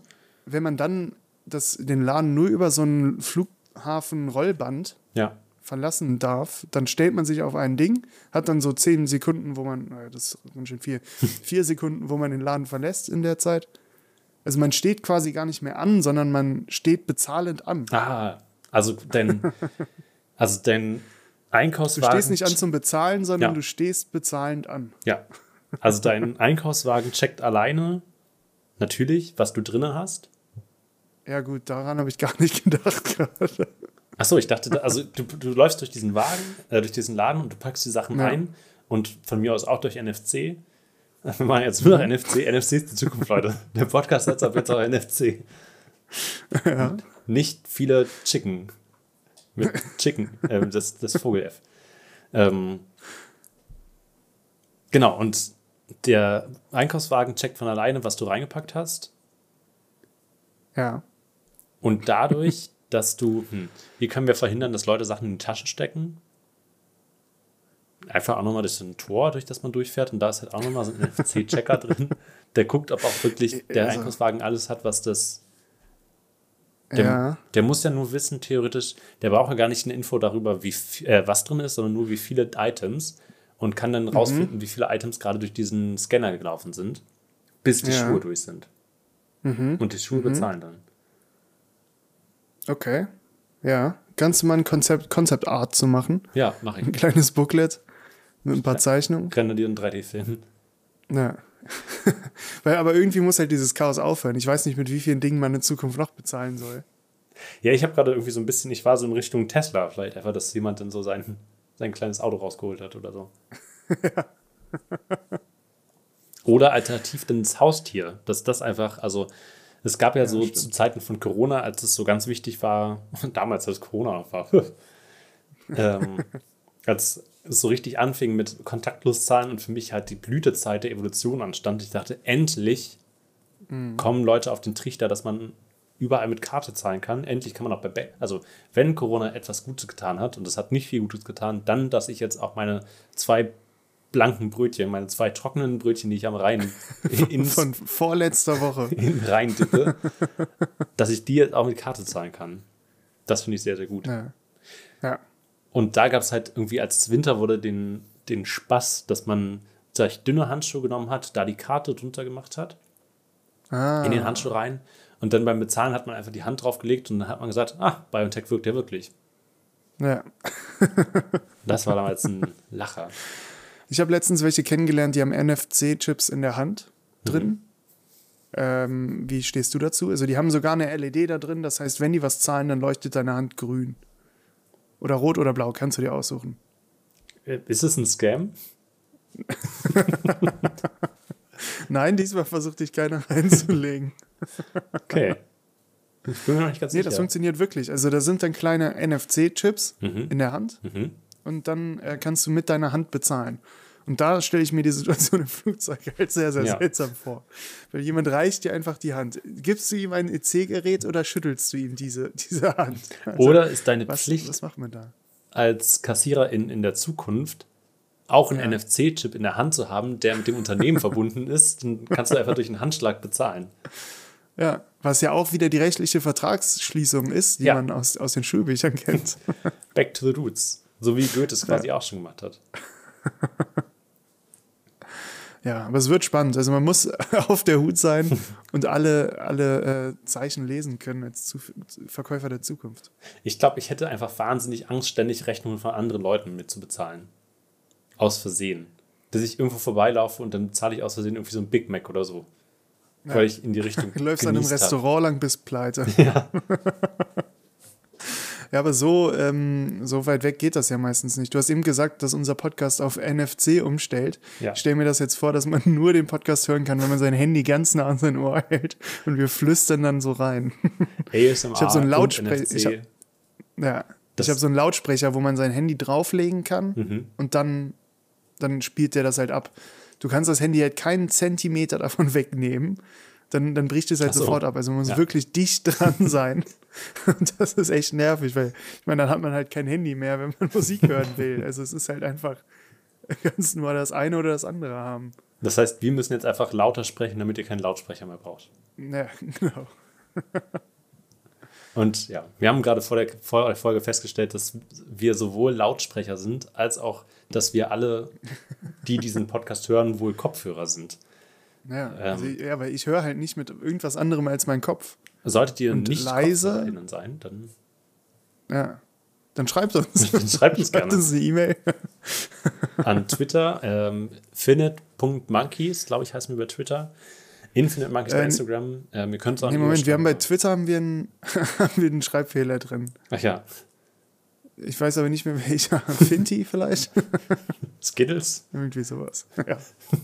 wenn man dann das, den Laden nur über so ein Flughafen-Rollband Ja. verlassen darf, dann stellt man sich auf ein Ding, hat dann so zehn Sekunden, wo man, naja, das ist ganz schön viel, vier Sekunden, wo man den Laden verlässt in der Zeit. Also man steht quasi gar nicht mehr an, sondern man steht bezahlend an. Ah, also denn. Also dein Du Einkaufswagen. stehst nicht an zum Bezahlen, sondern Ja. du stehst bezahlend an. Ja. Also dein Einkaufswagen checkt alleine natürlich, was du drinne hast. Ja, gut, daran habe ich gar nicht gedacht gerade. Achso, ich dachte, da- also du, du läufst durch diesen Wagen, äh, durch diesen Laden und du packst die Sachen Ja. ein und von mir aus auch durch NFC. Wir machen jetzt nur noch. NFC. NFC ist die Zukunft, Leute. Der Podcast hat ab jetzt auch NFC. Ja. Nicht viele Chicken. Mit Chicken, äh, das, das Vogel-F. Ähm, genau, und der Einkaufswagen checkt von alleine, was du reingepackt hast. ja. Und dadurch, dass du, hm, wie können wir verhindern, dass Leute Sachen in die Tasche stecken? Einfach auch nochmal durch so ein Tor, durch das man durchfährt. Und da ist halt auch nochmal so ein NFC-Checker drin. Der guckt, ob auch wirklich der Also- Einkaufswagen alles hat, was das. Der, Ja. der muss ja nur wissen, theoretisch, der braucht ja gar nicht eine Info darüber, wie, äh, was drin ist, sondern nur wie viele Items und kann Mhm. dann rausfinden, wie viele Items gerade durch diesen Scanner gelaufen sind, bis die Ja. Schuhe durch sind. Mhm. Und die Schuhe bezahlen dann. Okay. Ja. Kannst du mal ein Konzept, Concept Art zu machen? Ja, mache ich. Ein kleines Booklet mit ein paar Zeichnungen. Einen 3D-Film. Ja. Weil, aber irgendwie muss halt dieses Chaos aufhören. Ich weiß nicht, mit wie vielen Dingen man in Zukunft noch bezahlen soll. Ja, ich habe gerade irgendwie so ein bisschen, ich war so in Richtung Tesla, vielleicht einfach, dass jemand dann so sein, sein kleines Auto rausgeholt hat oder so. oder alternativ dann das Haustier, dass das einfach, also es gab ja, so stimmt. zu Zeiten von Corona, als es so ganz wichtig war, damals als Corona noch war, ähm, als so richtig anfing mit Kontaktloszahlen und für mich halt die Blütezeit der Evolution anstand. Ich dachte, endlich kommen Leute auf den Trichter, dass man überall mit Karte zahlen kann. Endlich kann man auch bei, Bä- also wenn Corona etwas Gutes getan hat, und es hat nicht viel Gutes getan, dann, dass ich jetzt auch meine zwei blanken Brötchen, meine zwei trockenen Brötchen, die ich am Rhein ins, Von vorletzter Woche. in Rhein dippe, dass ich die jetzt auch mit Karte zahlen kann. Das finde ich sehr, sehr gut. Ja. Ja. Und da gab es halt irgendwie, als es Winter wurde, den, den Spaß, dass man solch dünne Handschuhe genommen hat, da die Karte drunter gemacht hat, Ah. in den Handschuh rein. Und dann beim Bezahlen hat man einfach die Hand draufgelegt und dann hat man gesagt, ah, BioNTech wirkt ja wirklich. ja. Das war damals ein Lacher. Ich habe letztens welche kennengelernt, die haben NFC-Chips in der Hand drin. Ähm, wie stehst du dazu? Also die haben sogar eine LED da drin, das heißt, wenn die was zahlen, dann leuchtet deine Hand grün. Oder rot oder blau, kannst du dir aussuchen. Äh, Ist es ein Scam? Nein, diesmal versucht dich keiner reinzulegen. Okay. Ich bin mir noch nicht ganz Nee, sicher. das funktioniert wirklich. Also da sind dann kleine NFC-Chips Mhm. in der Hand Mhm. und dann äh, kannst du mit deiner Hand bezahlen. Und da stelle ich mir die Situation im Flugzeug halt sehr, sehr Ja. seltsam vor. Weil jemand reicht dir einfach die Hand. Gibst du ihm ein EC-Gerät oder schüttelst du ihm diese, diese Hand? Also, Oder ist deine was, Pflicht was macht man da? als Kassiererin in der Zukunft auch einen Ja. NFC-Chip in der Hand zu haben, der mit dem Unternehmen verbunden ist, dann kannst du einfach durch einen Handschlag bezahlen. Ja, was ja auch wieder die rechtliche Vertragsschließung ist, die Ja. man aus, aus den Schulbüchern kennt. Back to the roots. So wie Goethe es quasi auch schon gemacht hat. Ja, aber es wird spannend. Also man muss auf der Hut sein und alle, alle äh, Zeichen lesen können als Zu Verkäufer der Zukunft. Ich glaube, ich hätte einfach wahnsinnig Angst, ständig Rechnungen von anderen Leuten mitzubezahlen. Aus Versehen. Dass ich irgendwo vorbeilaufe und dann bezahle ich aus Versehen irgendwie so ein Big Mac oder so. Weil ich in die Richtung. Du läufst an einem genießt hab. Restaurant lang bis pleite. Ja. Ja, aber so, ähm, so weit weg geht das ja meistens nicht. Du hast eben gesagt, dass unser Podcast auf NFC umstellt. Ja. Ich stelle mir das jetzt vor, dass man nur den Podcast hören kann, wenn man sein Handy ganz nah an sein Ohr hält und wir flüstern dann so rein. ASMR Ich hab so einen Lautsprecher- Ja. Das- ich habe so einen Lautsprecher, wo man sein Handy drauflegen kann Mhm. und dann, dann spielt der das halt ab. Du kannst das Handy halt keinen Zentimeter davon wegnehmen. Dann, dann bricht es halt so. sofort ab. Also man muss Ja. wirklich dicht dran sein. Und das ist echt nervig, weil ich meine, dann hat man halt kein Handy mehr, wenn man Musik hören will. Also es ist halt einfach, kannst nur das eine oder das andere haben. Das heißt, wir müssen jetzt einfach lauter sprechen, damit ihr keinen Lautsprecher mehr braucht. Ja, genau. Und ja, wir haben gerade vor der, vor der Folge festgestellt, dass wir sowohl Lautsprecher sind, als auch, dass wir alle, die diesen Podcast hören, wohl Kopfhörer sind. Ja, Ähm. also, ja, weil ich höre halt nicht mit irgendwas anderem als mein Kopf. Solltet ihr Und nicht leise? Sein, dann Ja. Dann schreibt uns. Dann schreibt uns Schreibt gerne. uns eine E-Mail. An Twitter, ähm, finite.monkeys, glaube ich, heißen wir bei Twitter. Infinite Monkeys bei Äh, Instagram. Ähm, ihr könnt es auch Nee, Moment, wir haben bei Twitter haben wir, einen, haben wir einen Schreibfehler drin. Ach ja, Ich weiß aber nicht mehr welcher. Finti vielleicht? Skittles, Irgendwie sowas. Ja.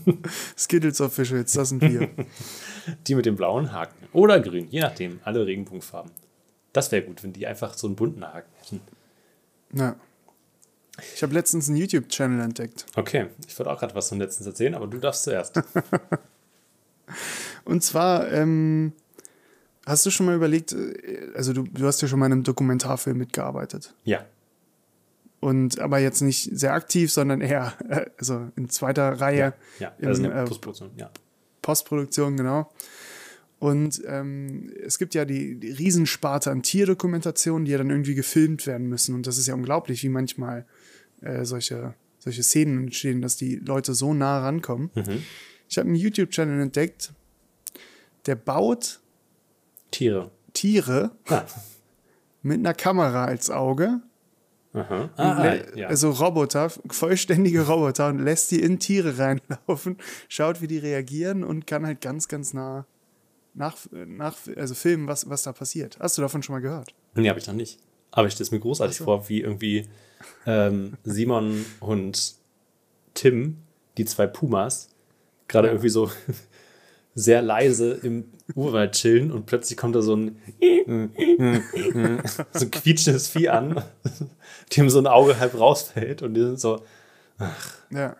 Skittles Officials, das sind wir. die mit dem blauen Haken. Oder grün, je nachdem. Alle Regenbogenfarben. Das wäre gut, wenn die einfach so einen bunten Haken hätten. Ja. Ich habe letztens einen YouTube-Channel entdeckt. Okay, ich wollte auch gerade was von letztens erzählen, aber du darfst zuerst. Und zwar, ähm, hast du schon mal überlegt, äh, also du, du hast ja schon mal in einem Dokumentarfilm mitgearbeitet. ja. Und aber jetzt nicht sehr aktiv, sondern eher, äh, also in zweiter Reihe Ja, im, also eine äh, Postproduktion, ja. Postproduktion, genau. Und ähm, es gibt ja die, die Riesensparte an Tierdokumentationen, die ja dann irgendwie gefilmt werden müssen. Und das ist ja unglaublich, wie manchmal äh, solche, solche Szenen entstehen, dass die Leute so nah rankommen. Mhm. Ich habe einen YouTube-Channel entdeckt, der baut Tiere. Tiere Ah. mit einer Kamera als Auge. Aha. Ah, ja. Also Roboter, vollständige Roboter und lässt die in Tiere reinlaufen, schaut, wie die reagieren und kann halt ganz, ganz nah nach, nach also filmen, was, was da passiert. Hast du davon schon mal gehört? Nee, habe ich noch nicht. Aber ich stelle es mir großartig so. vor, wie irgendwie ähm, Simon und Tim, die zwei Pumas, gerade Ja. irgendwie so sehr leise im Urwald chillen und plötzlich kommt da so ein so ein quietschendes Vieh an, dem so ein Auge halb rausfällt und die sind so, Ja.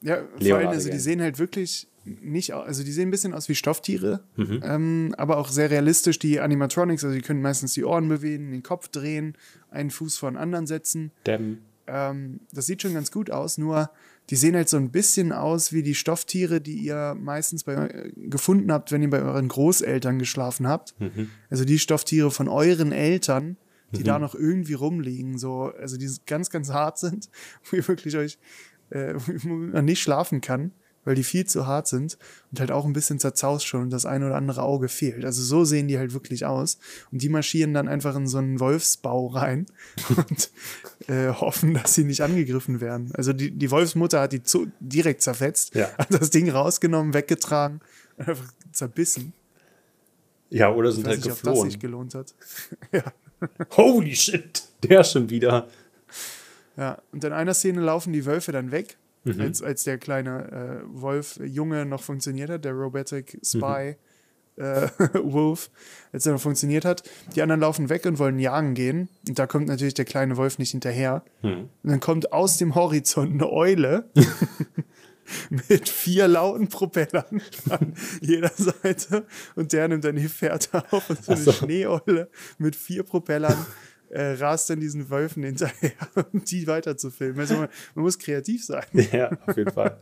Ja, vor allem, also die sehen halt wirklich nicht, also die sehen ein bisschen aus wie Stofftiere, Mhm. ähm, aber auch sehr realistisch, die Animatronics, also die können meistens die Ohren bewegen, den Kopf drehen, einen Fuß vor den anderen setzen. Ähm, das sieht schon ganz gut aus, nur die sehen halt so ein bisschen aus wie die Stofftiere, die ihr meistens bei, gefunden habt, wenn ihr bei euren Großeltern geschlafen habt. Also die Stofftiere von euren Eltern, die da noch irgendwie rumliegen, so, also die ganz, ganz hart sind, wo ihr wirklich euch äh, wo man nicht schlafen kann, weil die viel zu hart sind und halt auch ein bisschen zerzaust schon und das ein oder andere Auge fehlt. Also so sehen die halt wirklich aus. Und die marschieren dann einfach in so einen Wolfsbau rein und äh, hoffen, dass sie nicht angegriffen werden. Also die, die Wolfsmutter hat die zu, direkt zerfetzt, Ja. hat das Ding rausgenommen, weggetragen einfach zerbissen. Ja, oder Ich sind weiß halt nicht, ob das geflohen. sich gelohnt hat. ja. Holy shit, der schon wieder. Ja, und in einer Szene laufen die Wölfe dann weg, Mhm. als, als der kleine äh, Wolf-Junge noch funktioniert hat, der Robotic Spy Mhm. äh, Wolf, als er noch funktioniert hat. Die anderen laufen weg und wollen jagen gehen. Und da kommt natürlich der kleine Wolf nicht hinterher. Mhm. Und dann kommt aus dem Horizont eine Eule mit vier lauten Propellern an jeder Seite. Und der nimmt dann die Fährte auf und so eine so. Schneeeule mit vier Propellern äh, rast dann diesen Wölfen hinterher, um die weiter zu filmen. Also man, man muss kreativ sein. Ja, auf jeden Fall.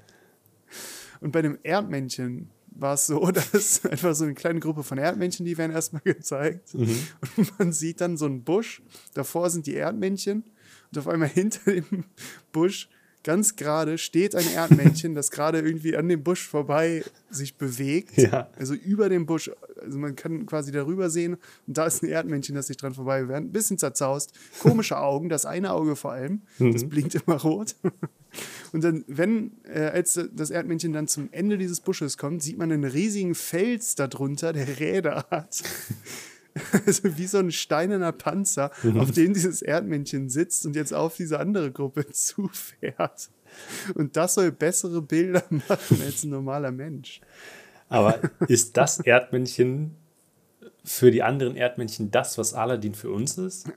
Und bei dem Erdmännchen war es so, dass einfach so eine kleine Gruppe von Erdmännchen, die werden erstmal gezeigt. Und man sieht dann so einen Busch. Davor sind die Erdmännchen. Und auf einmal hinter dem Busch, ganz gerade, steht ein Erdmännchen, das gerade irgendwie an dem Busch vorbei sich bewegt. Ja. Also über dem Busch. Also man kann quasi darüber sehen. Und da ist ein Erdmännchen, das sich dran vorbei bewegt. Ein bisschen zerzaust. Komische Augen. Das eine Auge vor allem. Das blinkt immer rot. Und dann, wenn, äh, als das Erdmännchen dann zum Ende dieses Busches kommt, sieht man einen riesigen Fels darunter, der Räder hat. Also wie so ein steinerner Panzer, auf dem dieses Erdmännchen sitzt und jetzt auf diese andere Gruppe zufährt. Und das soll bessere Bilder machen als ein normaler Mensch. Aber ist das Erdmännchen für die anderen Erdmännchen das, was Aladdin für uns ist?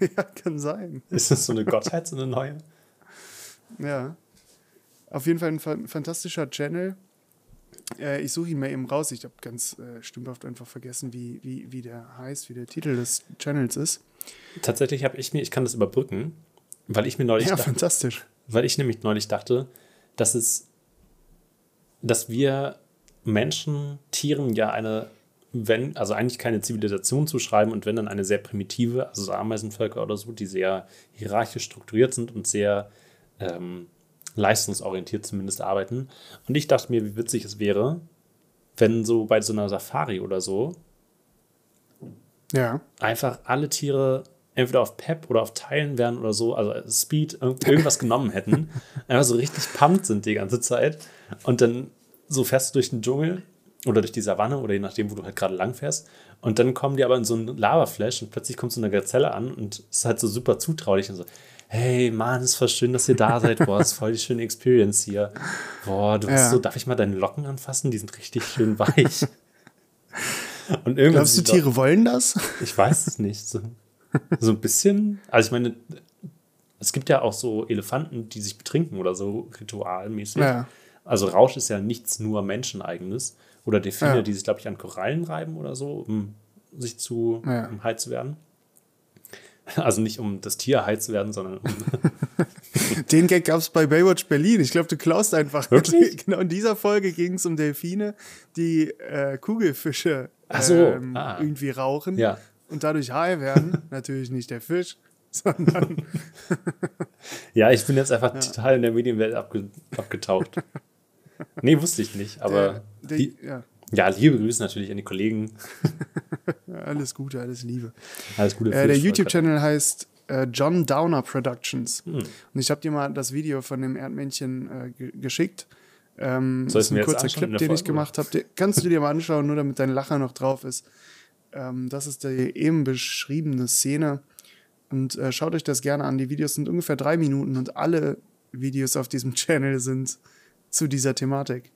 ja, kann sein. Ist das so eine Gottheit, so eine neue? Ja. Auf jeden Fall ein fa fantastischer Channel. Äh, ich suche ihn mal eben raus. Ich habe ganz äh, stümperhaft einfach vergessen, wie, wie, wie der heißt, wie der Titel des Channels ist. Tatsächlich habe ich mir, ich kann das überbrücken, weil ich mir neulich Ja, dachte, fantastisch. weil ich nämlich neulich dachte, dass es, dass wir Menschen Tieren ja eine, wenn, also eigentlich keine Zivilisation zuschreiben und wenn dann eine sehr primitive, also so Ameisenvölker oder so, die sehr hierarchisch strukturiert sind und sehr ähm, leistungsorientiert zumindest arbeiten. Und ich dachte mir, wie witzig es wäre, wenn so bei so einer Safari oder so Ja. einfach alle Tiere entweder auf Pep oder auf Teilen wären oder so, also Speed, irgendwas genommen hätten, einfach so richtig pumped sind die ganze Zeit und dann so fährst du durch den Dschungel oder durch die Savanne oder je nachdem, wo du halt gerade lang fährst und dann kommen die aber in so einen Lavaflash und plötzlich kommt so eine Gazelle an und ist halt so super zutraulich und so, hey Mann, ist voll schön, dass ihr da seid, boah, ist voll die schöne Experience hier. Boah, du Ja. so, darf ich mal deine Locken anfassen? Die sind richtig schön weich. Und irgendwann Glaubst du, Tiere wollen das? Ich weiß es nicht. So, so ein bisschen. Also ich meine, es gibt ja auch so Elefanten, die sich betrinken oder so ritualmäßig. Ja. Also Rausch ist ja nichts nur menscheneigenes. Oder Delfine, Ja. die sich, glaube ich, an Korallen reiben oder so, um sich zu, Ja. um high zu werden. Also nicht um das Tier high zu werden, sondern um Den Gag gab es bei Baywatch Berlin. Ich glaube, du klaust einfach. Wirklich? Genau in dieser Folge ging es um Delfine, die äh, Kugelfische so, ähm, ah. irgendwie rauchen Ja. und dadurch high werden. Natürlich nicht der Fisch, sondern Ja, ich bin jetzt einfach total in der Medienwelt abge abgetaucht. nee, wusste ich nicht, aber der, der, die, ja, ja, liebe Grüße natürlich an die Kollegen. alles Gute, alles Liebe. Alles Gute Äh, für der dich, YouTube-Channel heißt äh, John Downer Productions. Hm. Und ich habe dir mal das Video von dem Erdmännchen äh, ge geschickt. Ähm, Soll das ist mir ein jetzt kurzer Clip, der den ich gemacht habe. Kannst du dir mal anschauen, nur damit dein Lacher noch drauf ist. Ähm, das ist die eben beschriebene Szene. Und äh, schaut euch das gerne an. Die Videos sind ungefähr drei Minuten und alle Videos auf diesem Channel sind zu dieser Thematik.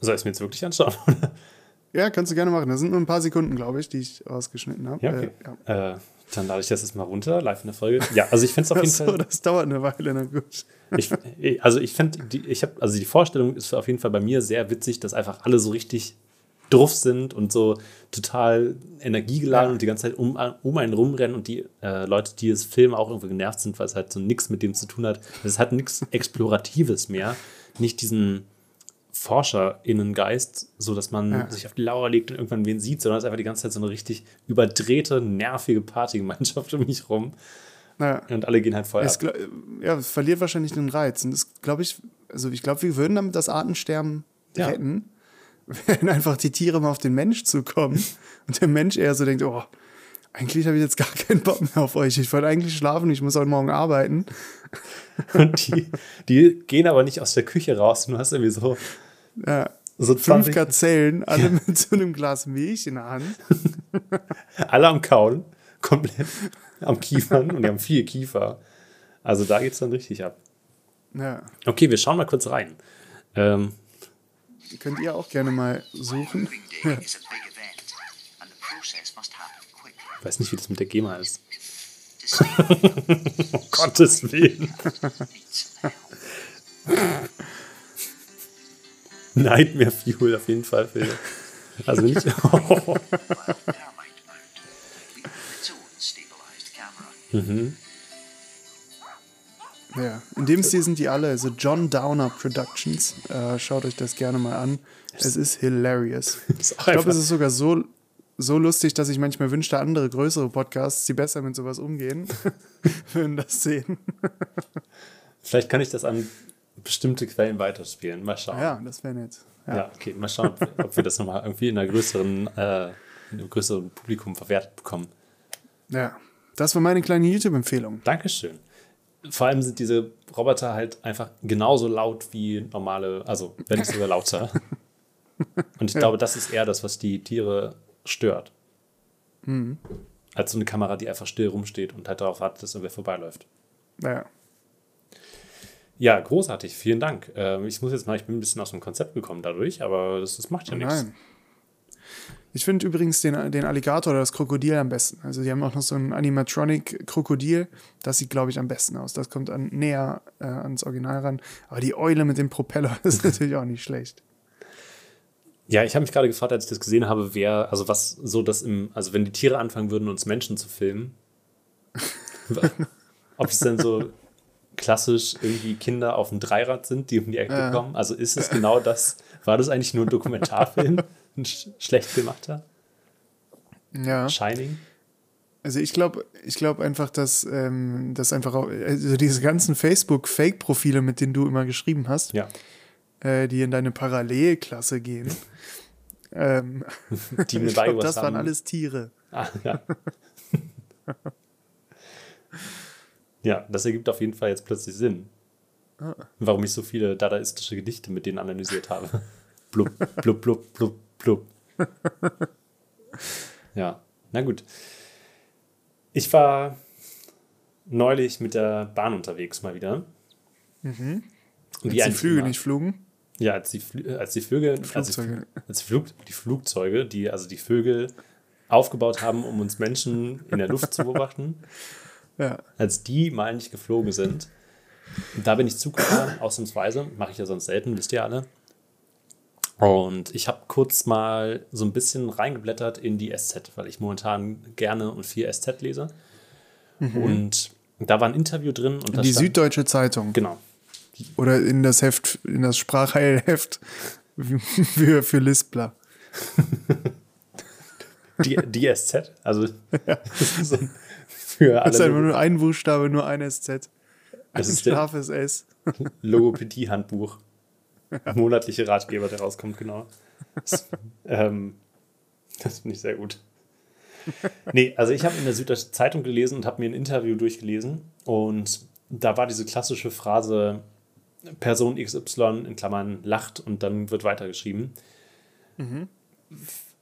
Soll ich es mir jetzt wirklich anschauen? Ja, kannst du gerne machen. Das sind nur ein paar Sekunden, glaube ich, die ich ausgeschnitten habe. ja, okay. Äh, ja. Äh, dann lade ich das jetzt mal runter, live in der Folge. Ja, also ich finde es auf jeden so, Fall. das dauert eine Weile, na gut. Ich, also ich finde, die, ich habe, also die Vorstellung ist auf jeden Fall bei mir sehr witzig, dass einfach alle so richtig druff sind und so total energiegeladen Ja. und die ganze Zeit um, um einen rumrennen und die äh, Leute, die es filmen, auch irgendwie genervt sind, weil es halt so nichts mit dem zu tun hat. Es hat nichts Exploratives mehr, nicht diesen ForscherInnengeist, so dass man Ja. sich auf die Lauer legt und irgendwann wen sieht, sondern es ist einfach die ganze Zeit so eine richtig überdrehte, nervige Partygemeinschaft um mich rum Ja. und alle gehen halt voll Es, ab. ja, es verliert wahrscheinlich den Reiz. Und das glaube ich, also ich glaube, wir würden damit das Artensterben Ja. retten, wenn einfach die Tiere mal auf den Mensch zukommen und der Mensch eher so denkt, oh, eigentlich habe ich jetzt gar keinen Bock mehr auf euch. Ich wollte eigentlich schlafen, ich muss heute Morgen arbeiten. Und die, die gehen aber nicht aus der Küche raus. Du hast irgendwie so, Ja. so Fünf 20, Gazellen, alle mit so einem Glas Milch in der Hand. alle am Kauen, komplett am Kiefern und die haben viel Kiefer. Also da geht es dann richtig ab. Ja. Okay, wir schauen mal kurz rein. Ähm, Könnt ihr auch gerne mal suchen. Moving ich weiß nicht, wie das mit der GEMA ist. Um Gottes Willen. Nightmare Fuel auf jeden Fall. Für, also nicht. Camera. Ja, in dem Stil sind die alle, also John Downer Productions. Äh, schaut euch das gerne mal an. Es ist hilarious. Ich glaube, es ist sogar so, so lustig, dass ich manchmal wünschte, andere größere Podcasts, die besser mit sowas umgehen, würden das sehen. Vielleicht kann ich das an bestimmte Quellen weiterspielen. Mal schauen. Ja, das wäre nett. Ja. Ja. okay, mal schauen, ob wir, ob wir das nochmal irgendwie in einer größeren, äh, in einem größeren Publikum verwertet bekommen. ja. Das war meine kleine YouTube-Empfehlung. Dankeschön. Vor allem sind diese Roboter halt einfach genauso laut wie normale, also wenn nicht sogar lauter. Und ich glaube, das ist eher das, was die Tiere stört. Als so eine Kamera, die einfach still rumsteht und halt darauf wartet, dass irgendwer vorbeiläuft. Naja. Ja, großartig, vielen Dank. Ähm, ich muss jetzt mal, ich bin ein bisschen aus dem Konzept gekommen dadurch, aber das, das macht ja nichts. Nein. Ich finde übrigens den, den Alligator oder das Krokodil am besten. Also die haben auch noch so ein Animatronic-Krokodil. Das sieht, glaube ich, am besten aus. Das kommt an, näher äh, ans Original ran. Aber die Eule mit dem Propeller ist natürlich auch nicht schlecht. Ja, ich habe mich gerade gefragt, als ich das gesehen habe, wer, also was so das im, also wenn die Tiere anfangen würden, uns Menschen zu filmen, ob es denn so klassisch irgendwie Kinder auf dem Dreirad sind, die um die Ecke Ja. kommen. Also ist es genau das, war das eigentlich nur ein Dokumentarfilm, ein sch schlecht gemachter? Ja. Shining? Also ich glaube ich glaub einfach, dass, ähm, dass einfach auch, also diese ganzen Facebook-Fake-Profile, mit denen du immer geschrieben hast, Ja. Äh, die in deine Parallelklasse gehen, ähm, Die mir ich glaub, das waren haben. alles Tiere. Ah, ja. ja, das ergibt auf jeden Fall jetzt plötzlich Sinn. Warum ich so viele dadaistische Gedichte mit denen analysiert habe. blub, blub, blub, blub, blub. ja, na gut. Ich war neulich mit der Bahn unterwegs mal wieder. Mhm. Und Als die Flüge nicht flogen. Ja, als die, Flü als die als die, Flugzeuge. als die, Flug, die Flugzeuge, die also die Vögel aufgebaut haben, um uns Menschen in der Luft zu beobachten, Ja. als die mal nicht geflogen sind. Da bin ich Zug gefahren, ausnahmsweise. Mache ich ja sonst selten, wisst ihr alle. Und ich habe kurz mal so ein bisschen reingeblättert in die SZ, weil ich momentan gerne und viel SZ lese. Und da war ein Interview drin. Und Die stand- Süddeutsche Zeitung. Genau. Oder in das Heft, in das Sprachheilheft für, für Lispler. Die, die SZ, also das ist so ein- für Das ist einfach alle nur ein Buchstabe, nur ein SZ. das Ein ist der scharfes S. Logopädie-Handbuch. Monatliche Ratgeber, der rauskommt, genau. Das, ähm, das finde ich sehr gut. Nee, also ich habe in der Süddeutschen Zeitung gelesen und habe mir ein Interview durchgelesen und da war diese klassische Phrase Person XY in Klammern lacht und dann wird weitergeschrieben.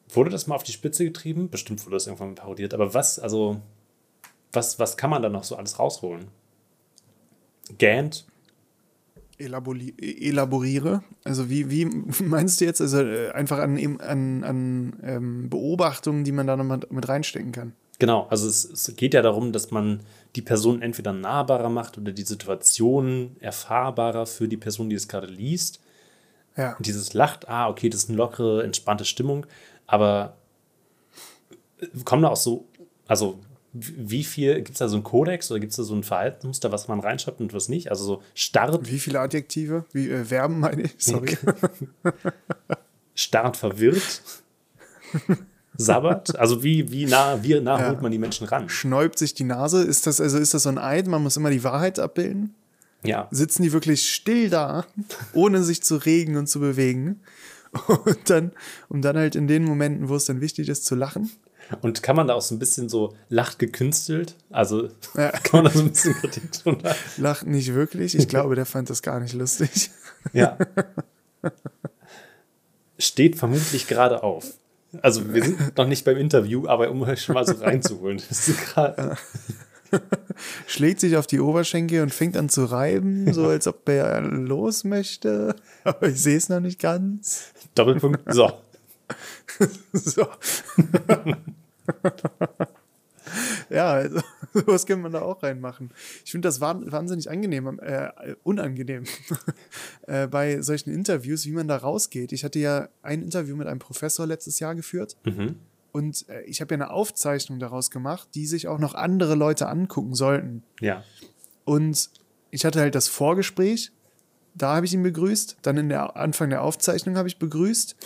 Wurde das mal auf die Spitze getrieben? Bestimmt wurde das irgendwann parodiert, aber was, also, was, was kann man da noch so alles rausholen? Gähnt, Elabori elaboriere. Also wie, wie meinst du jetzt? Also äh, einfach an, an, an ähm, Beobachtungen, die man da noch mit reinstecken kann. Genau, also es, es geht ja darum, dass man die Person entweder nahbarer macht oder die Situation erfahrbarer für die Person, die es gerade liest. Ja. Und dieses Lacht, ah, okay, das ist eine lockere, entspannte Stimmung, aber kommen da auch so, also wie viel, gibt es da so einen Kodex oder gibt es da so ein Verhaltensmuster, was man reinschreibt und was nicht? Also so starrt, Wie viele Adjektive? Wie äh, Verben meine ich? Sorry. starrt verwirrt, sabbert, also wie, wie nah, wie nah Ja. holt man die Menschen ran? Schnäubt sich die Nase? Ist das, also ist das so ein Eid? Man muss immer die Wahrheit abbilden? Ja, Sitzen die wirklich still da, ohne sich zu regen und zu bewegen? Und dann, um dann halt in den Momenten, wo es dann wichtig ist, zu lachen. Und kann man da auch so ein bisschen so lacht gekünstelt? Also Ja. kann man da so ein bisschen Kritik drunter? Lacht nicht wirklich. Ich glaube, der fand das gar nicht lustig. Ja. Steht vermutlich gerade auf. Also wir sind noch nicht beim Interview, aber um euch schon mal so reinzuholen. Das ist gerade Schlägt sich auf die Oberschenkel und fängt an zu reiben, so als ob er los möchte. Aber ich sehe es noch nicht ganz. Doppelpunkt. So. So. ja, also, sowas kann man da auch reinmachen. Ich finde das wahn- wahnsinnig angenehm, äh, unangenehm äh, bei solchen Interviews, wie man da rausgeht. Ich hatte ja ein Interview mit einem Professor letztes Jahr geführt und äh, ich habe ja eine Aufzeichnung daraus gemacht, die sich auch noch andere Leute angucken sollten. Ja. Und ich hatte halt das Vorgespräch, da habe ich ihn begrüßt. Dann in der Anfang der Aufzeichnung habe ich begrüßt.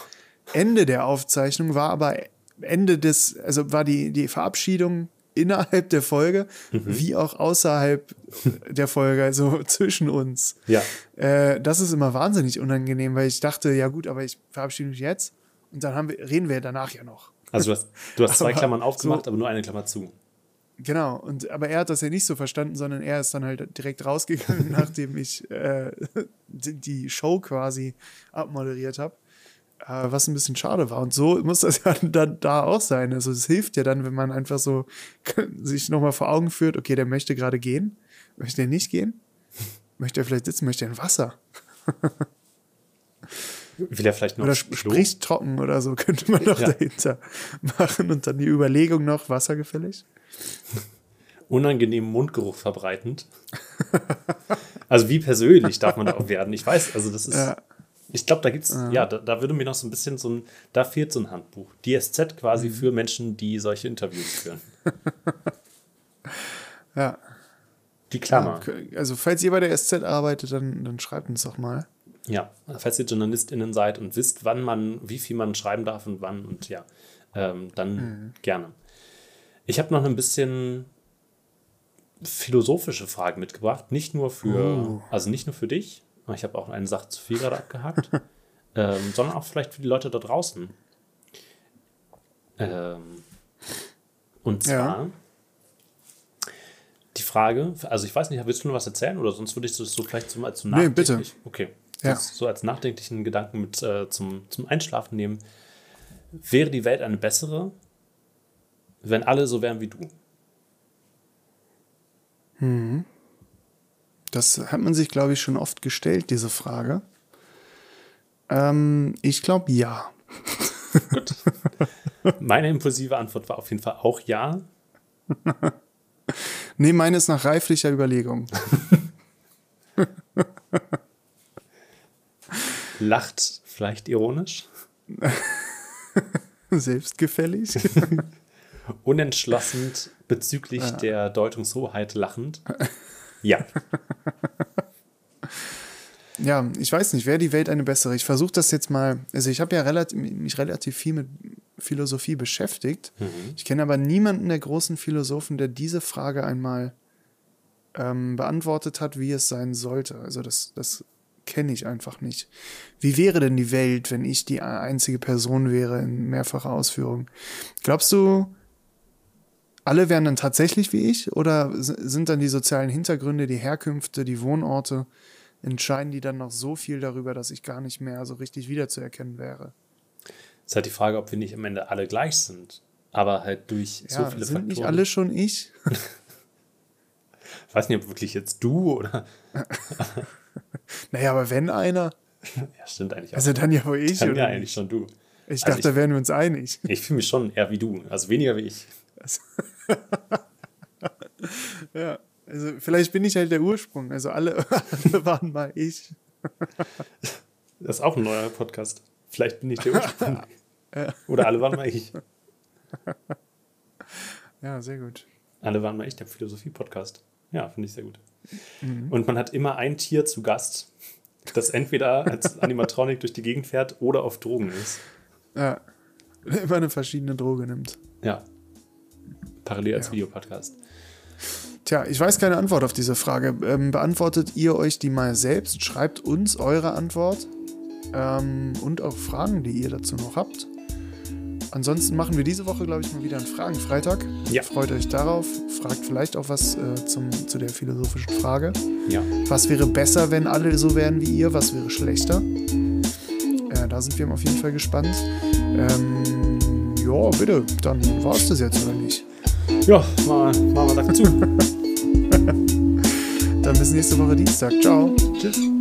Ende der Aufzeichnung war aber Ende des, also war die, die Verabschiedung innerhalb der Folge, wie auch außerhalb der Folge, also zwischen uns. Ja. Äh, das ist immer wahnsinnig unangenehm, weil ich dachte, ja gut, aber ich verabschiede mich jetzt und dann haben wir, reden wir danach ja noch. Also du hast, du hast zwei Klammern aufgemacht, so- aber nur eine Klammer zu. Genau, und aber er hat das ja nicht so verstanden, sondern er ist dann halt direkt rausgegangen, nachdem ich äh, die die Show quasi abmoderiert habe. Äh, was ein bisschen schade war. Und so muss das ja dann da auch sein. Also es hilft ja dann, wenn man einfach so sich nochmal vor Augen führt, okay, der möchte gerade gehen. Möchte er nicht gehen? Möchte er vielleicht sitzen? Möchte er ein Wasser? Will er vielleicht noch Oder sp spricht trocken oder so, könnte man noch Ja. dahinter machen. Und dann die Überlegung noch, Wasser gefällig? unangenehmen Mundgeruch verbreitend. also wie persönlich darf man da auch werden? Ich weiß, also das ist. Ja. Ich glaube, da gibt's, ja, da, da würde mir noch so ein bisschen so ein, da fehlt so ein Handbuch. Die SZ quasi Mhm. für Menschen, die solche Interviews führen. Ja. Die Klammer. Also, falls ihr bei der SZ arbeitet, dann, dann schreibt uns doch mal. Ja, falls ihr JournalistInnen seid und wisst, wann man, wie viel man schreiben darf und wann und ja, ähm, dann Mhm. gerne. Ich habe noch ein bisschen philosophische Fragen mitgebracht, nicht nur für, Oh. also nicht nur für dich, ich habe auch eine Sache zu viel gerade abgehakt, ähm, sondern auch vielleicht für die Leute da draußen. Ähm, und Ja. zwar, die Frage, also ich weiß nicht, willst du noch was erzählen oder sonst würde ich das so vielleicht als so Nee, bitte. Okay. Ja. So als nachdenklichen Gedanken mit äh, zum, zum Einschlafen nehmen. Wäre die Welt eine bessere, wenn alle so wären wie du? Das hat man sich, glaube ich, schon oft gestellt, diese Frage. Ähm, ich glaube ja. Meine impulsive Antwort war auf jeden Fall auch ja. Nee, meine ist nach reiflicher Überlegung. Lacht vielleicht ironisch, Selbstgefällig. unentschlossen bezüglich der Deutungshoheit lachend. Ja. Ja, ich weiß nicht, wäre die Welt eine bessere? Ich versuche das jetzt mal, also ich habe ja relativ, mich relativ viel mit Philosophie beschäftigt. Ich kenne aber niemanden der großen Philosophen, der diese Frage einmal ähm, beantwortet hat, wie es sein sollte. Also das, das kenne ich einfach nicht. Wie wäre denn die Welt, wenn ich die einzige Person wäre in mehrfacher Ausführung? Glaubst du, alle wären dann tatsächlich wie ich oder sind dann die sozialen Hintergründe, die Herkünfte, die Wohnorte, entscheiden die dann noch so viel darüber, dass ich gar nicht mehr so richtig wiederzuerkennen wäre? ist halt die Frage, ob wir nicht am Ende alle gleich sind. Aber halt durch so Ja, viele sind Faktoren. nicht alle schon ich? Ich weiß nicht, ob wirklich jetzt du oder. Naja, aber wenn einer, Ja, stimmt eigentlich auch. also dann ja wohl ich. Dann ja eigentlich schon du. Ich Also dachte, ich- da wären wir uns einig. Ich fühle mich schon eher wie du, also weniger wie ich. Ja, also vielleicht bin ich halt der Ursprung. Also alle, alle waren mal ich. Das ist auch ein neuer Podcast. Vielleicht bin ich der Ursprung. Oder alle waren mal ich. Ja, sehr gut. Alle waren mal ich, der Philosophie-Podcast. Ja, finde ich sehr gut. Mhm. Und man hat immer ein Tier zu Gast, das entweder als Animatronic durch die Gegend fährt oder auf Drogen ist. Ja. Immer eine verschiedene Droge nimmt. Ja. Parallel als Ja. Videopodcast. Tja, ich weiß keine Antwort auf diese Frage. Ähm, beantwortet ihr euch die mal selbst? Schreibt uns eure Antwort ähm, und auch Fragen, die ihr dazu noch habt. Ansonsten machen wir diese Woche, glaube ich, mal wieder einen Fragenfreitag. Ja. Freut euch darauf. Fragt vielleicht auch was äh, zum, zu der philosophischen Frage. Ja. Was wäre besser, wenn alle so wären wie ihr? Was wäre schlechter? Äh, da sind wir auf jeden Fall gespannt. Ähm, ja, bitte, dann war es das jetzt, oder nicht? Ja, mal, mal, mal Sack zu. Dann bis nächste Woche Dienstag. Ciao. Tschüss.